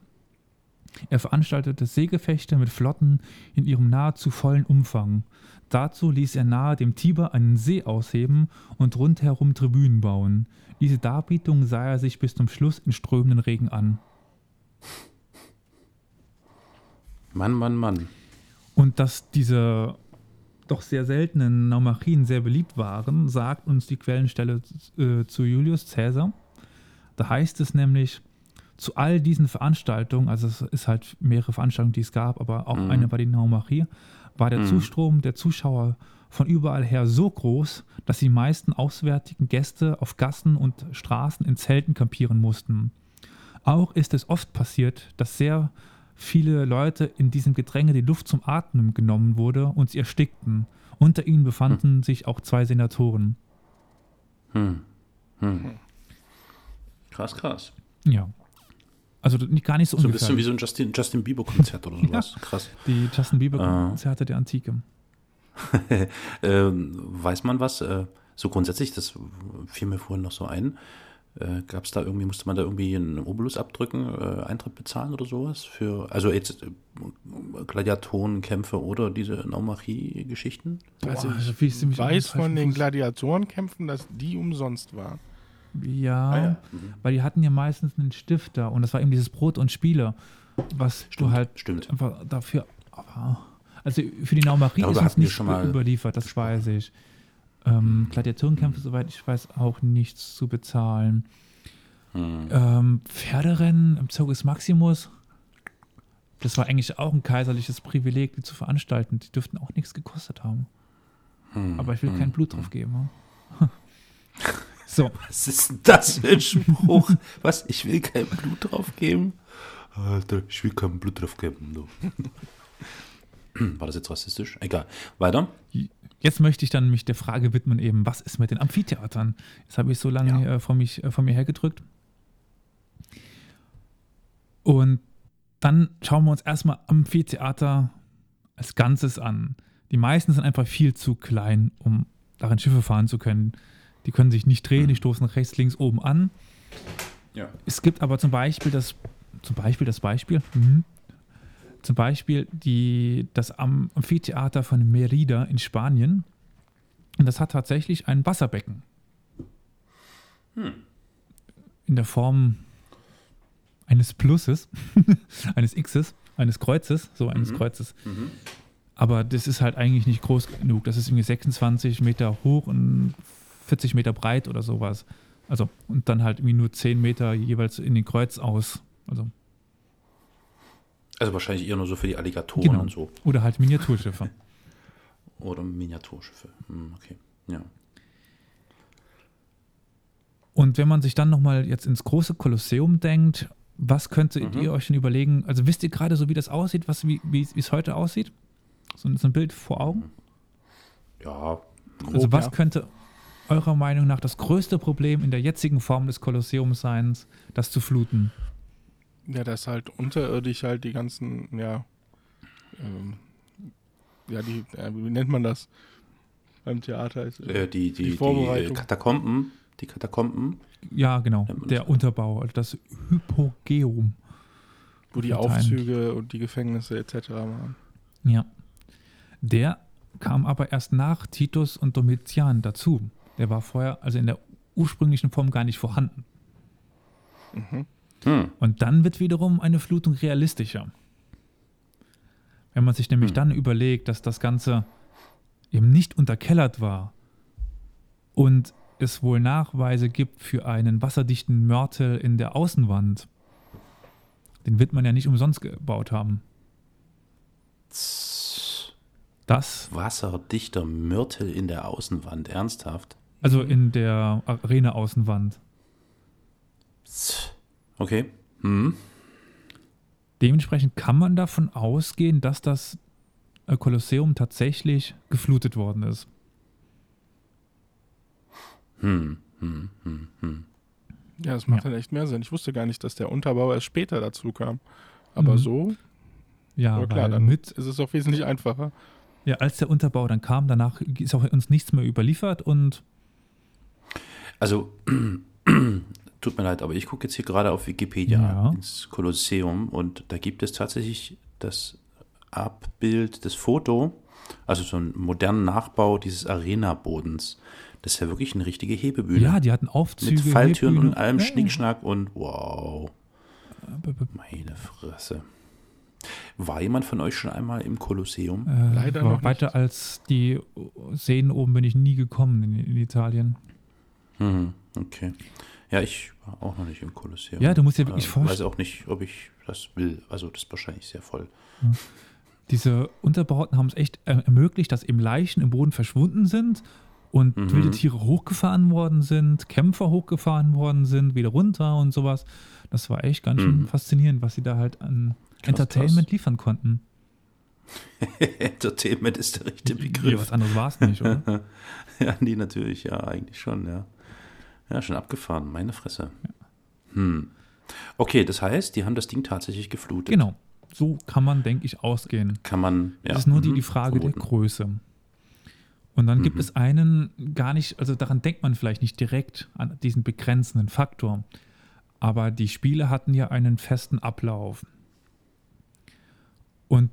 Er veranstaltete Seegefechte mit Flotten in ihrem nahezu vollen Umfang. Dazu ließ er nahe dem Tiber einen See ausheben und rundherum Tribünen bauen. Diese Darbietung sah er sich bis zum Schluss in strömenden Regen an. Mann, Mann, Mann. Und dass diese doch sehr seltenen Naumachien sehr beliebt waren, sagt uns die Quellenstelle äh, zu Julius Caesar. Da heißt es nämlich, zu all diesen Veranstaltungen, also es ist halt mehrere Veranstaltungen, die es gab, aber auch Mhm. eine war die Naumachie, war der Mhm. Zustrom der Zuschauer von überall her so groß, dass die meisten auswärtigen Gäste auf Gassen und Straßen in Zelten kampieren mussten. Auch ist es oft passiert, dass sehr viele Leute in diesem Gedränge die Luft zum Atmen genommen wurde und sie erstickten. Unter ihnen befanden sich auch zwei Senatoren. Hm. Hm. Krass, krass. Ja. Also nicht, gar nicht so, So ein bisschen wie so ein Justin, Justin Bieber-Konzert oder *laughs* sowas. Krass. Die Justin Bieber Ah. Konzerte der Antike. *laughs* ähm, weiß man was? Äh, so grundsätzlich, das fiel mir vorhin noch so ein. Äh, Gab es da irgendwie, musste man da irgendwie einen Obolus abdrücken, äh, Eintritt bezahlen oder sowas? Für, also jetzt äh, Gladiatorenkämpfe oder diese Naumachie-Geschichten? Also Boah, ich ich weiß von den. Gladiatorenkämpfen, dass die umsonst waren. Ja, Ah ja. Mhm. weil die hatten ja meistens einen Stifter und das war eben dieses Brot und Spiele, was Stimmt, du halt stimmt. einfach dafür. Aber, also für die Naumachie ist uns nicht schon mal überliefert, das weiß ich. Ähm, Gladiatorenkämpfe, soweit ich weiß, auch nichts zu bezahlen. Hm. Ähm, Pferderennen im Circus Maximus, das war eigentlich auch ein kaiserliches Privileg, die zu veranstalten. Die dürften auch nichts gekostet haben. Hm. Aber ich will Hm. kein Blut drauf geben. hm. *laughs* so, Was ist denn das für ein Spruch? Was? Ich will kein Blut drauf geben? Alter, ich will kein Blut drauf geben. Du. *laughs* War das jetzt rassistisch? Egal. Weiter. Jetzt möchte ich dann mich der Frage widmen, eben, was ist mit den Amphitheatern? Jetzt habe ich so lange äh, von, mich, äh, von mir hergedrückt. Und dann schauen wir uns erstmal Amphitheater als Ganzes an. Die meisten sind einfach viel zu klein, um darin Schiffe fahren zu können. Die können sich nicht drehen, die stoßen rechts, links, oben an. Ja. Es gibt aber zum Beispiel das, zum Beispiel das Beispiel, mhm. Zum Beispiel die, das Am- Amphitheater von Merida in Spanien. Und das hat tatsächlich ein Wasserbecken. In der Form eines Pluses, *laughs* eines Xs, eines Kreuzes, so eines Mhm. Kreuzes. Mhm. Aber das ist halt eigentlich nicht groß genug. Das ist irgendwie 26 Meter hoch und 40 Meter breit oder sowas. Also, und dann halt irgendwie nur 10 Meter jeweils in den Kreuz aus. Also, Also wahrscheinlich eher nur so für die Alligatoren Genau. und so. oder halt Miniaturschiffe. *laughs* Oder Miniaturschiffe. Hm, okay. Ja. Und wenn man sich dann nochmal jetzt ins große Kolosseum denkt, was könntet Mhm. ihr euch denn überlegen? Also wisst ihr gerade so, wie das aussieht, was, wie es heute aussieht? So, ein- so ein Bild vor Augen? Ja. Also Grob, was ja. könnte eurer Meinung nach das größte Problem in der jetzigen Form des Kolosseums sein, das zu fluten? Ja, dass halt unterirdisch halt die ganzen, ja, ähm, ja, die, äh, wie nennt man das beim Theater? Ist, Äh, die, die, Die die, äh, Vorbereitung. Katakomben. Die Katakomben. Ja, genau, der das? Unterbau, also das Hypogeum. wo die. Aufzüge und die Gefängnisse etc. waren. Ja. Der kam aber erst nach Titus und Domitian dazu. Der war vorher, also in der ursprünglichen Form gar nicht vorhanden. Mhm. Hm. Und dann wird wiederum eine Flutung realistischer. Wenn man sich nämlich Hm. dann überlegt, dass das Ganze eben nicht unterkellert war und es wohl Nachweise gibt für einen wasserdichten Mörtel in der Außenwand, den wird man ja nicht umsonst gebaut haben. Das, Wasserdichter Mörtel in der Außenwand, ernsthaft? also in der Arena-Außenwand. Okay. Hm. Dementsprechend kann man davon ausgehen, dass das Kolosseum tatsächlich geflutet worden ist. Hm. Hm. Hm. Hm. Ja, das macht Ja. dann echt mehr Sinn. Ich wusste gar nicht, dass der Unterbau erst später dazu kam. Aber Mhm. so, Ja, aber klar, weil dann mit, ist es auch wesentlich einfacher. ja, als der Unterbau dann kam, danach ist auch uns nichts mehr überliefert und Also, tut mir leid, aber ich gucke jetzt hier gerade auf Wikipedia Ja. ins Kolosseum und da gibt es tatsächlich das Abbild, das Foto, also so einen modernen Nachbau dieses Arena-Bodens. Das ist ja wirklich eine richtige Hebebühne. ja, die hatten Aufzüge. Mit Falltüren Hebebühne. und allem Ja, Schnickschnack und wow, ja. meine Fresse. War jemand von euch schon einmal im Kolosseum? Äh, Leider aber noch nicht. weiter als die Seen oben bin ich nie gekommen in, in Italien. Mhm, okay. Ja, ich war auch noch nicht im Kolosseum. Ja, du musst dir wirklich äh, vorstellen- weiß auch nicht, ob ich das will. Also, das ist wahrscheinlich sehr voll. Diese Unterbauten haben es echt äh, ermöglicht, dass eben Leichen im Boden verschwunden sind und Mhm. wilde Tiere hochgefahren worden sind, Kämpfer hochgefahren worden sind, wieder runter und sowas. Das war echt ganz schön Mhm. faszinierend, was sie da halt an Krass, Entertainment krass. liefern konnten. *laughs* Entertainment ist der richtige Ja, Begriff. was anderes war es nicht, oder? *laughs* Ja, nee, natürlich, ja, eigentlich schon, ja. Ja, schon abgefahren, meine Fresse. Hm. Okay, das heißt, die haben das Ding tatsächlich geflutet. genau. So kann man, denke ich, ausgehen. Kann man, ja. Das ist nur die, mhm, die Frage der vermuten. Größe. Und dann gibt Mhm. es einen gar nicht, also daran denkt man vielleicht nicht direkt an diesen begrenzenden Faktor. Aber die Spiele hatten ja einen festen Ablauf. Und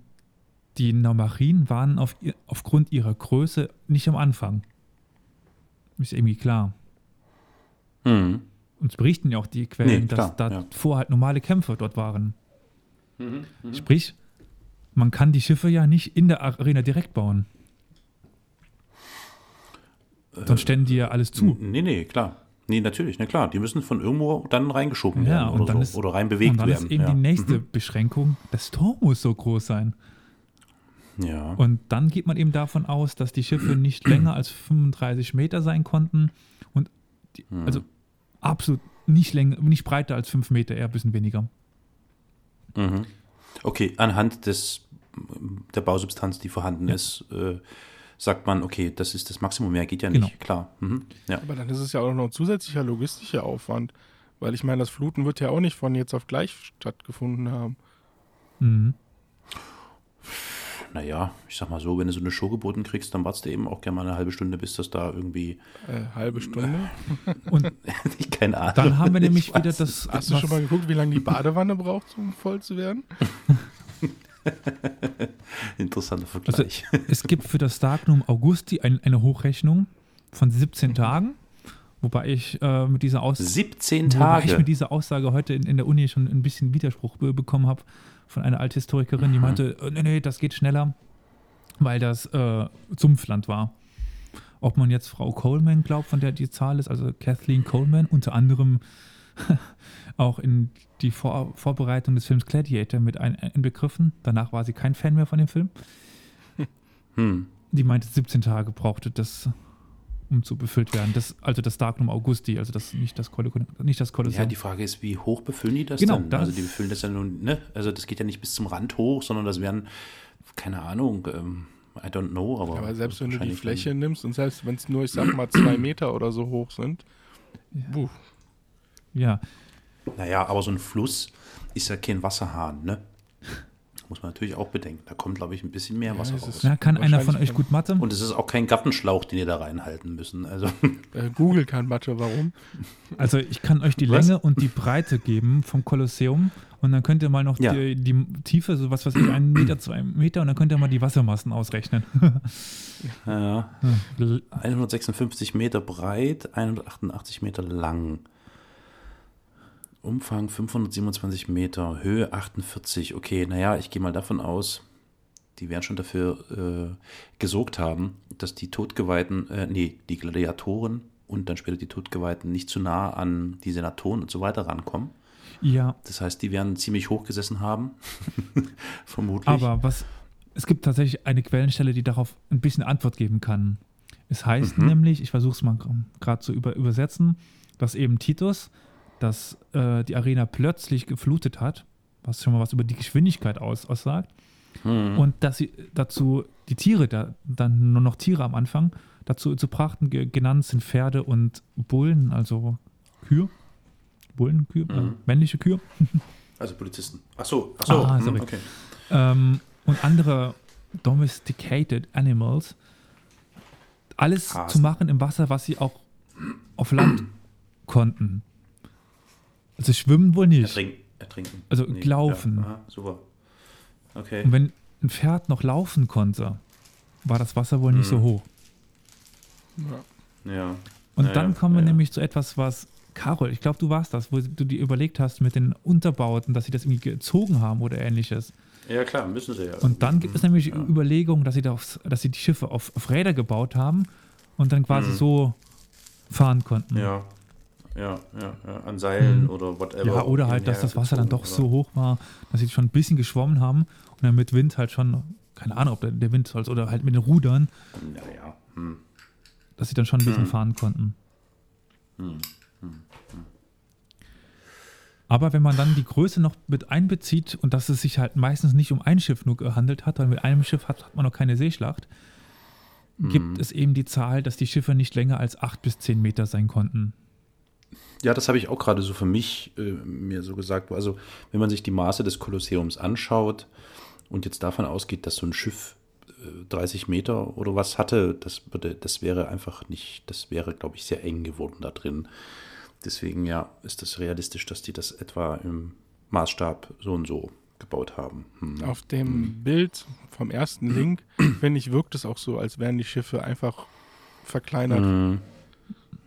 die Naumarien waren auf, aufgrund ihrer Größe nicht am Anfang. Ist irgendwie klar. Mhm. Uns berichten ja auch die Quellen, Nee, dass da ja. vorher halt normale Kämpfer dort waren. Mhm. Sprich, man kann die Schiffe ja nicht in der Arena direkt bauen. Sonst ständen die ja alles zu. Nee, nee, klar. Nee, natürlich, na klar. Die müssen von irgendwo dann reingeschoben Ja, werden oder so. ist- oder rein bewegt Und dann werden. ist eben ja. die nächste Mhm. Beschränkung, das Tor muss so groß sein. Ja. Und dann geht man eben davon aus, dass die Schiffe nicht länger als 35 Meter sein konnten und die, Mhm. also absolut nicht länger, nicht breiter als 5 Meter, eher ein bisschen weniger. Mhm. Okay, anhand des, der Bausubstanz, die vorhanden Ja. ist, äh, sagt man, okay, das ist das Maximum, mehr geht ja Genau. nicht, klar. Mhm. Ja. Aber dann ist es ja auch noch ein zusätzlicher logistischer Aufwand. Weil ich meine, das Fluten wird ja auch nicht von jetzt auf gleich stattgefunden haben. Mhm. Naja, ich sag mal so, wenn du so eine Show geboten kriegst, dann wartest du eben auch gerne mal eine halbe Stunde, bis das da irgendwie, Äh, halbe Stunde. *laughs* Und keine Ahnung. dann haben wir *laughs* Ich nämlich wieder das. Hast du schon mal geguckt, wie lange die Badewanne braucht, um voll zu werden? *laughs* Interessanter Also, Vergleich. es gibt für das Darknum Augusti ein, eine Hochrechnung von 17 Tagen, wobei ich äh, mit dieser Aussage 17 Wobei ich Tage. mit dieser Aussage heute in, in der Uni schon ein bisschen Widerspruch be bekommen habe von einer Althistorikerin, die meinte, äh, nee, nee, das geht schneller, weil das äh, Sumpfland war. Ob man jetzt Frau Coleman glaubt, von der die Zahl ist, also Kathleen Coleman, unter anderem *laughs* auch in die Vor Vorbereitung des Films Gladiator mit ein inbegriffen. Danach war sie kein Fan mehr von dem Film. Hm. Die meinte, 17 Tage brauchte das, um zu befüllt werden. Das, also das Darknum Augusti, also das, nicht das, Kol nicht das Kolosseum. Ja, die Frage ist, wie hoch befüllen die das Genau, denn? das- also die befüllen das ja nun, ne? Also das geht ja nicht bis zum Rand hoch, sondern das wären, keine Ahnung, ähm, I don't know, aber. Aber selbst wenn du die Fläche nimmst und selbst wenn es nur, ich sag mal, zwei *clears throat* Meter oder so hoch sind, buh, ja, Dann, naja, aber so ein Fluss ist ja kein Wasserhahn, ne? Muss man natürlich auch bedenken. Da kommt, glaube ich, ein bisschen mehr Ja, Wasser raus. Na, kann einer von euch gut Mathe? Und es ist auch kein Gartenschlauch, den ihr da reinhalten müssen. Also, *laughs* äh, Google kann Mathe, warum? Also ich kann euch die Was? Länge und die Breite geben vom Kolosseum und dann könnt ihr mal noch Ja. die, die Tiefe, so was weiß ich, einen Meter, zwei Meter und dann könnt ihr mal die Wassermassen ausrechnen. *laughs* ja, 156 Meter breit, 188 Meter lang. Umfang 527 Meter, Höhe 48. Okay, naja, ich gehe mal davon aus, die werden schon dafür äh, gesorgt haben, dass die Todgeweihten, äh, nee, die Gladiatoren und dann später die Todgeweihten nicht zu nah an die Senatoren und so weiter rankommen. Ja, Das heißt, die werden ziemlich hoch gesessen haben, *laughs* vermutlich. aber was es gibt tatsächlich eine Quellenstelle, die darauf ein bisschen Antwort geben kann. Es heißt Mhm. nämlich, ich versuche es mal gerade zu über, übersetzen, dass eben Titus, dass äh, die Arena plötzlich geflutet hat, was schon mal was über die Geschwindigkeit aus, aussagt, Hm. und dass sie dazu die Tiere, da, dann nur noch Tiere am Anfang, dazu zu brachten, ge, genannt sind Pferde und Bullen, also Kühe. Bullen, Kühe, äh, Mhm. männliche Kühe. *laughs* Also Polizisten. Ach so, ach so. Ah, sorry. okay. ähm, und andere domesticated animals. Alles Hasen. zu machen im Wasser, was sie auch auf Land *clears throat* konnten. Also schwimmen wohl nicht. Ertrink, ertrinken. Also laufen. Ja, aha, super. Okay. Und wenn ein Pferd noch laufen konnte, war das Wasser wohl nicht Mhm. so hoch. Ja. Ja. Und Ja, dann kommen wir nämlich zu etwas, was, Carol, ich glaube, du warst das, wo du dir überlegt hast mit den Unterbauten, dass sie das irgendwie gezogen haben oder ähnliches. Ja, klar, müssen sie ja. Und dann gibt es nämlich Ja. Überlegungen, dass sie, das, dass sie die Schiffe auf, auf Räder gebaut haben und dann quasi Mhm. so fahren konnten. Ja. Ja, ja, ja, an Seilen Mhm. oder whatever. Ja, oder halt, dass das Wasser dann doch so hoch war, dass sie schon ein bisschen geschwommen haben und dann mit Wind halt schon, keine Ahnung, ob der, der Wind halt, oder halt mit den Rudern, Ja, ja. Hm. dass sie dann schon ein bisschen Mhm. fahren konnten. Hm. Aber wenn man dann die Größe noch mit einbezieht und dass es sich halt meistens nicht um ein Schiff nur gehandelt hat, weil mit einem Schiff hat, hat man noch keine Seeschlacht, gibt Mhm. es eben die Zahl, dass die Schiffe nicht länger als acht bis zehn Meter sein konnten. Ja, das habe ich auch gerade so für mich äh, mir so gesagt. Also, wenn man sich die Maße des Kolosseums anschaut und jetzt davon ausgeht, dass so ein Schiff äh, 30 Meter oder was hatte, das würde, das wäre einfach nicht, das wäre, glaube ich, sehr eng geworden da drin. Deswegen, ja, ist das realistisch, dass die das etwa im Maßstab so und so gebaut haben. Hm. Auf dem Bild vom ersten Link, *clears throat* finde ich, wirkt es auch so, als wären die Schiffe einfach verkleinert Hm.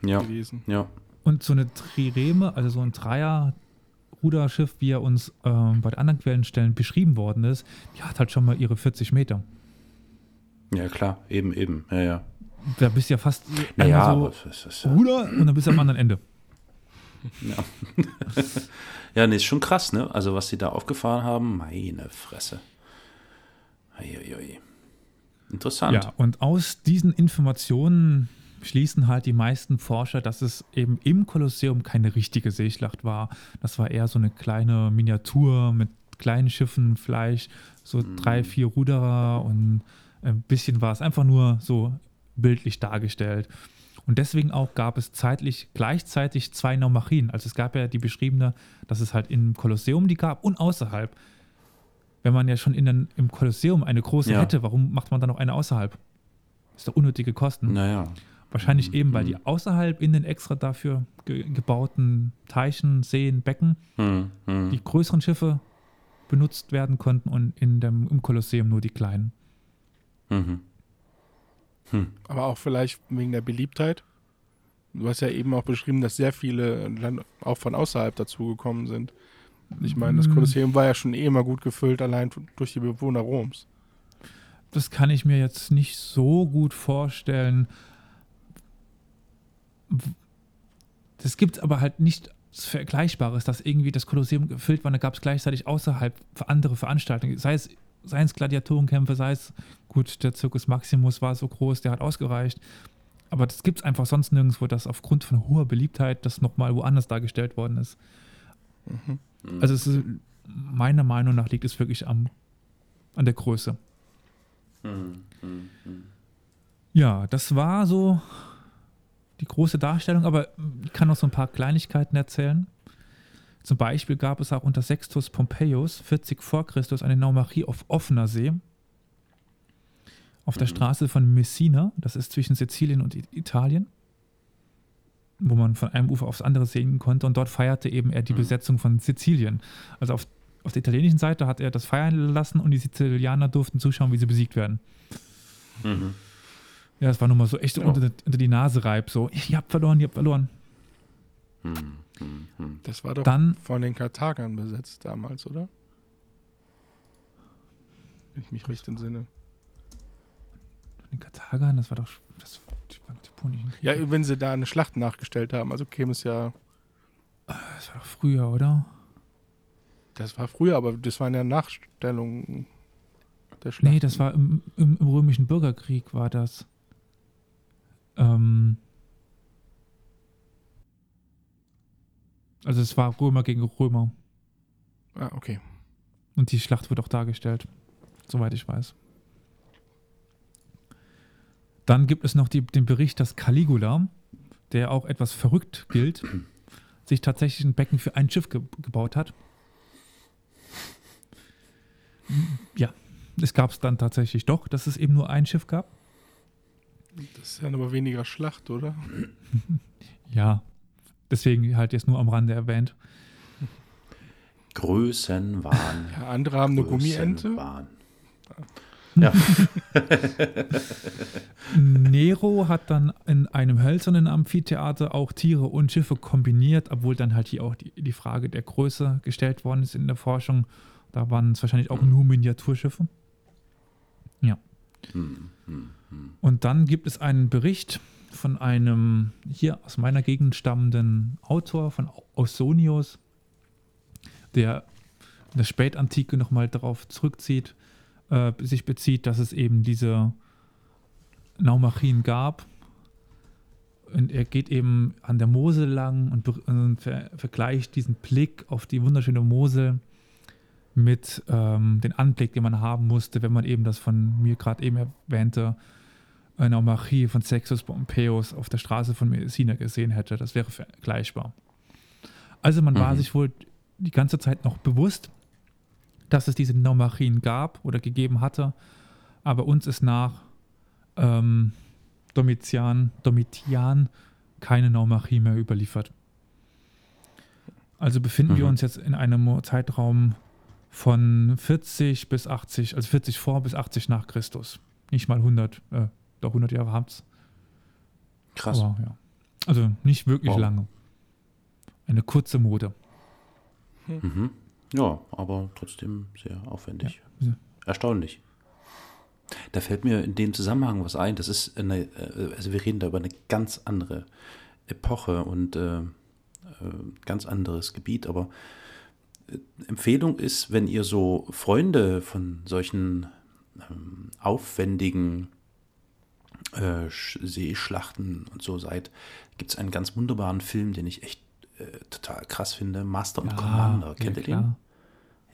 Ja, gewesen. ja. Und so eine Trireme, also so ein Dreier-Ruderschiff, wie er uns ähm, bei den anderen Quellenstellen beschrieben worden ist, die hat halt schon mal ihre 40 Meter. Ja, klar, eben, eben. Ja, ja. Da bist du ja fast Naja, so Ruder und dann bist du am anderen Ende. *laughs* ja, nee, ist schon krass, ne? Also, was sie da aufgefahren haben, meine Fresse. Eieiei. Interessant. Ja, und aus diesen Informationen schließen halt die meisten Forscher, dass es eben im Kolosseum keine richtige Seeschlacht war. Das war eher so eine kleine Miniatur mit kleinen Schiffen, vielleicht so drei, vier Ruderer und ein bisschen war es einfach nur so bildlich dargestellt. Und deswegen auch gab es zeitlich gleichzeitig zwei Naumachien. Also es gab ja die beschriebene, dass es halt im Kolosseum die gab und außerhalb. Wenn man ja schon in den, im Kolosseum eine große Ja. hätte, warum macht man dann noch eine außerhalb? Ist doch unnötige Kosten. Naja. Wahrscheinlich Mhm. eben, weil Mhm. die außerhalb in den extra dafür ge gebauten Teichen, Seen, Becken Hm, hm. die größeren Schiffe benutzt werden konnten und in dem, im Kolosseum nur die kleinen. Mhm. Hm. Aber auch vielleicht wegen der Beliebtheit. Du hast ja eben auch beschrieben, dass sehr viele auch von außerhalb dazugekommen sind. Ich meine, das Mm. Kolosseum war ja schon eh immer gut gefüllt, allein durch die Bewohner Roms. Das kann ich mir jetzt nicht so gut vorstellen. Es gibt aber halt nicht Vergleichbares, dass irgendwie das Kolosseum gefüllt war, da gab es gleichzeitig außerhalb andere Veranstaltungen, sei es, sei es Gladiatorenkämpfe, sei es, gut, der Circus Maximus war so groß, der hat ausgereicht. Aber das gibt es einfach sonst nirgendwo, dass aufgrund von hoher Beliebtheit das nochmal woanders dargestellt worden ist. Mhm. Hm. Also es ist, meiner Meinung nach liegt es wirklich am, an der Größe. Hm, hm, hm. Ja, das war so die große Darstellung, aber ich kann noch so ein paar Kleinigkeiten erzählen. Zum Beispiel gab es auch unter Sextus Pompeius 40 vor Christus eine Naumachie auf offener See. Auf der Mhm. Straße von Messina, das ist zwischen Sizilien und Italien, wo man von einem Ufer aufs andere sehen konnte. Und dort feierte eben er die Mhm. Besetzung von Sizilien. Also auf, auf der italienischen Seite hat er das feiern lassen und die Sizilianer durften zuschauen, wie sie besiegt werden. Mhm. Ja, das war nochmal so echt so Ja. unter, unter die Nase reib, so, ihr habt verloren, ihr habt verloren. Hm, hm, hm. Das war doch Dann, von den Karthagern besetzt damals, oder? Wenn ich mich recht entsinne. den Karthagern, das war doch, das, die, die Punischen. Ja, wenn sie da eine Schlacht nachgestellt haben, also käme es ja, das war doch früher, oder? das war früher, aber das waren ja Nachstellungen. der Schlacht? Nee, das war im, im, im römischen Bürgerkrieg war das. Ähm, also es war Römer gegen Römer. Ah, okay. Und die Schlacht wird auch dargestellt, soweit ich weiß. Dann gibt es noch die, den Bericht, dass Caligula, der auch etwas verrückt gilt, *clears throat* sich tatsächlich ein Becken für ein Schiff ge gebaut hat. Ja, es gab es dann tatsächlich doch, dass es eben nur ein Schiff gab. Das ist dann aber weniger Schlacht, oder? Ja, deswegen halt jetzt nur am Rande erwähnt. Größenwahn. Ja, andere haben eine Gummiente. Größenwahn. Ja, *laughs* Nero hat dann in einem hölzernen Amphitheater auch Tiere und Schiffe kombiniert, obwohl dann halt hier auch die, die Frage der Größe gestellt worden ist in der Forschung. Da waren es wahrscheinlich auch nur Miniaturschiffe. Ja. Hm, hm, hm. Und dann gibt es einen Bericht von einem hier aus meiner Gegend stammenden Autor von Ausonius, der in der Spätantike nochmal darauf zurückzieht, äh, sich bezieht, dass es eben diese Naumachien gab. Und er geht eben an der Mosel lang und, und ver vergleicht diesen Blick auf die wunderschöne Mosel mit ähm, den Anblick, den man haben musste, wenn man eben das von mir gerade eben erwähnte äh, Naumachie von Sextus Pompeius auf der Straße von Messina gesehen hätte. Das wäre vergleichbar. Also man war Mhm. sich wohl die ganze Zeit noch bewusst, dass es diese Naumachien gab oder gegeben hatte, aber uns ist nach ähm, Domitian, Domitian keine Naumachie mehr überliefert. Also befinden wir Mhm. uns jetzt in einem Zeitraum von 40 bis 80, also 40 vor bis 80 nach Christus. Nicht mal 100, äh, doch 100 Jahre habt's. krass. Aber, ja. Also nicht wirklich Wow. lange. Eine kurze Mode. Mhm. Ja, aber trotzdem sehr aufwendig. Ja. Erstaunlich. Da fällt mir in dem Zusammenhang was ein. Das ist eine, äh, also wir reden da über eine ganz andere Epoche und äh, äh, ganz anderes Gebiet, aber äh, Empfehlung ist, wenn ihr so Freunde von solchen ähm, aufwendigen äh, Sch- Seeschlachten und so seid, gibt es einen ganz wunderbaren Film, den ich echt äh, total krass finde. Master und Commander. Kennt ihr den?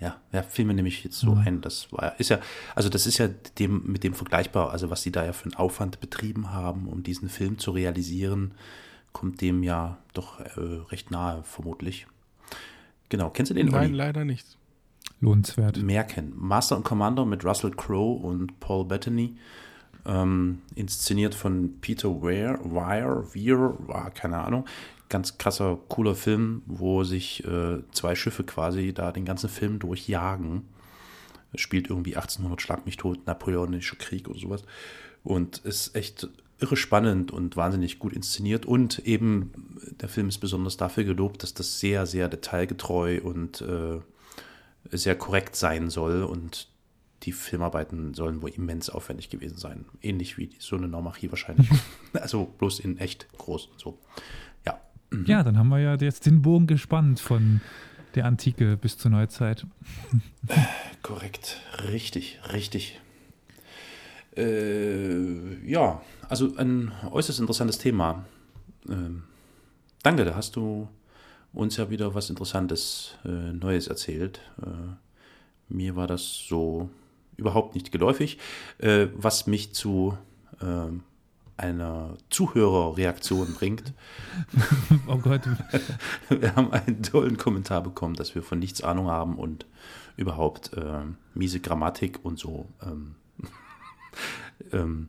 Ja, ja, fiel mir nämlich jetzt so Mhm. ein. Das war, ist ja, also das ist ja dem, mit dem vergleichbar, also was sie da ja für einen Aufwand betrieben haben, um diesen Film zu realisieren, kommt dem ja doch äh, recht nahe, vermutlich. Genau, kennst du den? Nein, Olli? leider nicht. Lohnenswert. mehr kennen. Master und Commander mit Russell Crowe und Paul Bettany. Ähm, inszeniert von Peter Weir, Weir, Weir, war keine Ahnung. Ganz krasser, cooler Film, wo sich äh, zwei Schiffe quasi da den ganzen Film durchjagen. Es spielt irgendwie 1800 Schlag mich tot, Napoleonischer Krieg oder sowas. Und ist echt irre spannend und wahnsinnig gut inszeniert. Und eben, der Film ist besonders dafür gelobt, dass das sehr, sehr detailgetreu und äh, sehr korrekt sein soll und die Filmarbeiten sollen wohl immens aufwendig gewesen sein. Ähnlich wie so eine Naumachie wahrscheinlich. *laughs* also bloß in echt groß und so. Ja. Mhm. Ja, dann haben wir ja jetzt den Bogen gespannt von der Antike bis zur Neuzeit. *laughs* Korrekt. Richtig, richtig. Äh, ja, also ein äußerst interessantes Thema. Ähm, danke, da hast du uns ja wieder was Interessantes äh, Neues erzählt. Äh, mir war das so überhaupt nicht geläufig, äh, was mich zu ähm, einer Zuhörerreaktion bringt. *laughs* Oh Gott, *laughs* Wir haben einen tollen Kommentar bekommen, dass wir von nichts Ahnung haben und überhaupt ähm, miese Grammatik und so. Ähm, *laughs* ähm,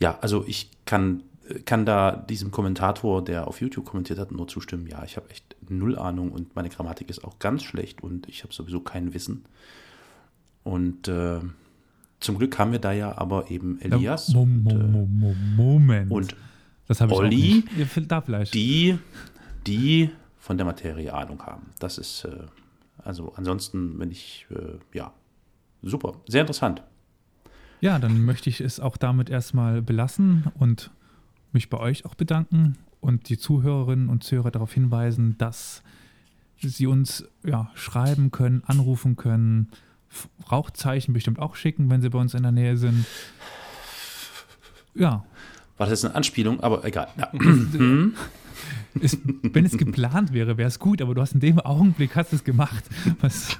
ja, also ich kann, kann da diesem Kommentator, der auf YouTube kommentiert hat, nur zustimmen. Ja, ich habe echt null Ahnung und meine Grammatik ist auch ganz schlecht und ich habe sowieso kein Wissen. Und äh, zum Glück haben wir da ja aber eben Elias Mo und, äh, Mo Mo Moment. und das habe ich Olli. Ja, Da vielleicht. die, die von der Materie Ahnung haben. Das ist, äh, also ansonsten, wenn ich, äh, ja, super, sehr interessant. Ja, dann möchte ich es auch damit erstmal belassen und mich bei euch auch bedanken und die Zuhörerinnen und Zuhörer darauf hinweisen, dass sie uns ja, schreiben können, anrufen können, Rauchzeichen bestimmt auch schicken, wenn sie bei uns in der Nähe sind. Ja. War das jetzt eine Anspielung? Aber egal. Ja. Ist, wenn es geplant wäre, wäre es gut, aber du hast in dem Augenblick hast es gemacht. Was,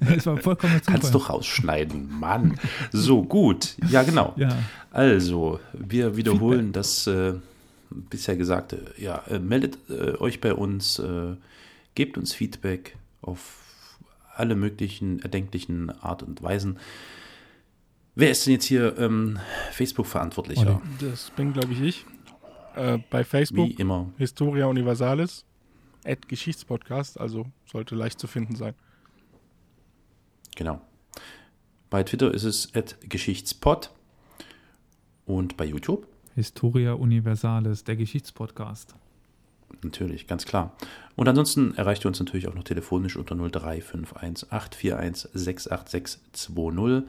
es war vollkommen Zufall. Kannst du rausschneiden, Mann. So, gut. Ja, genau. Ja. Also, wir wiederholen Feedback. das äh, bisher Gesagte. Ja, äh, meldet äh, euch bei uns, äh, gebt uns Feedback auf alle möglichen erdenklichen Art und Weisen. Wer ist denn jetzt hier ähm, Facebook-Verantwortlicher? Das bin, glaube ich, ich. Äh, bei Facebook. Wie immer. Historia Universalis. At Geschichtspodcast, also sollte leicht zu finden sein. Genau. Bei Twitter ist es at Geschichtspod. Und bei YouTube? Historia Universalis, der Geschichtspodcast. Natürlich, ganz klar. Und ansonsten erreicht ihr uns natürlich auch noch telefonisch unter 0351 841 68620.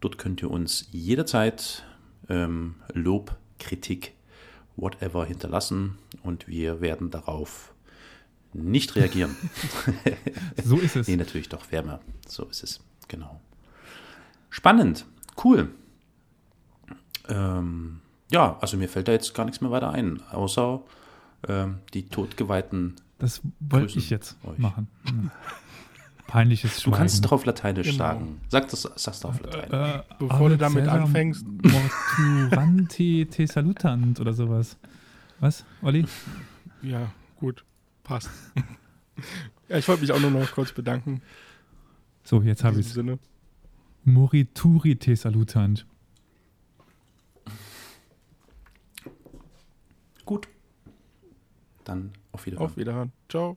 Dort könnt ihr uns jederzeit ähm, Lob, Kritik, whatever hinterlassen und wir werden darauf nicht reagieren. *laughs* so ist es. nee, natürlich doch, wärmer. So ist es, genau. Spannend, cool. Ähm, ja, also mir fällt da jetzt gar nichts mehr weiter ein, außer ähm, die Todgeweihten. Das wollte ich jetzt euch. machen. Hm. Peinliches Schweigen. Du kannst es doch auf Lateinisch genau. sagen. Sag das, sag's doch auf Lateinisch. Äh, äh, Bevor du damit anfängst. Morturanti te salutant oder sowas. Was, Olli? Ja, gut. Passt. ja, ich wollte mich auch nur noch kurz bedanken. So, jetzt habe ich es. Morituri te salutant. Gut. Dann auf Wiederhören. Auf Wiederhören. Ciao.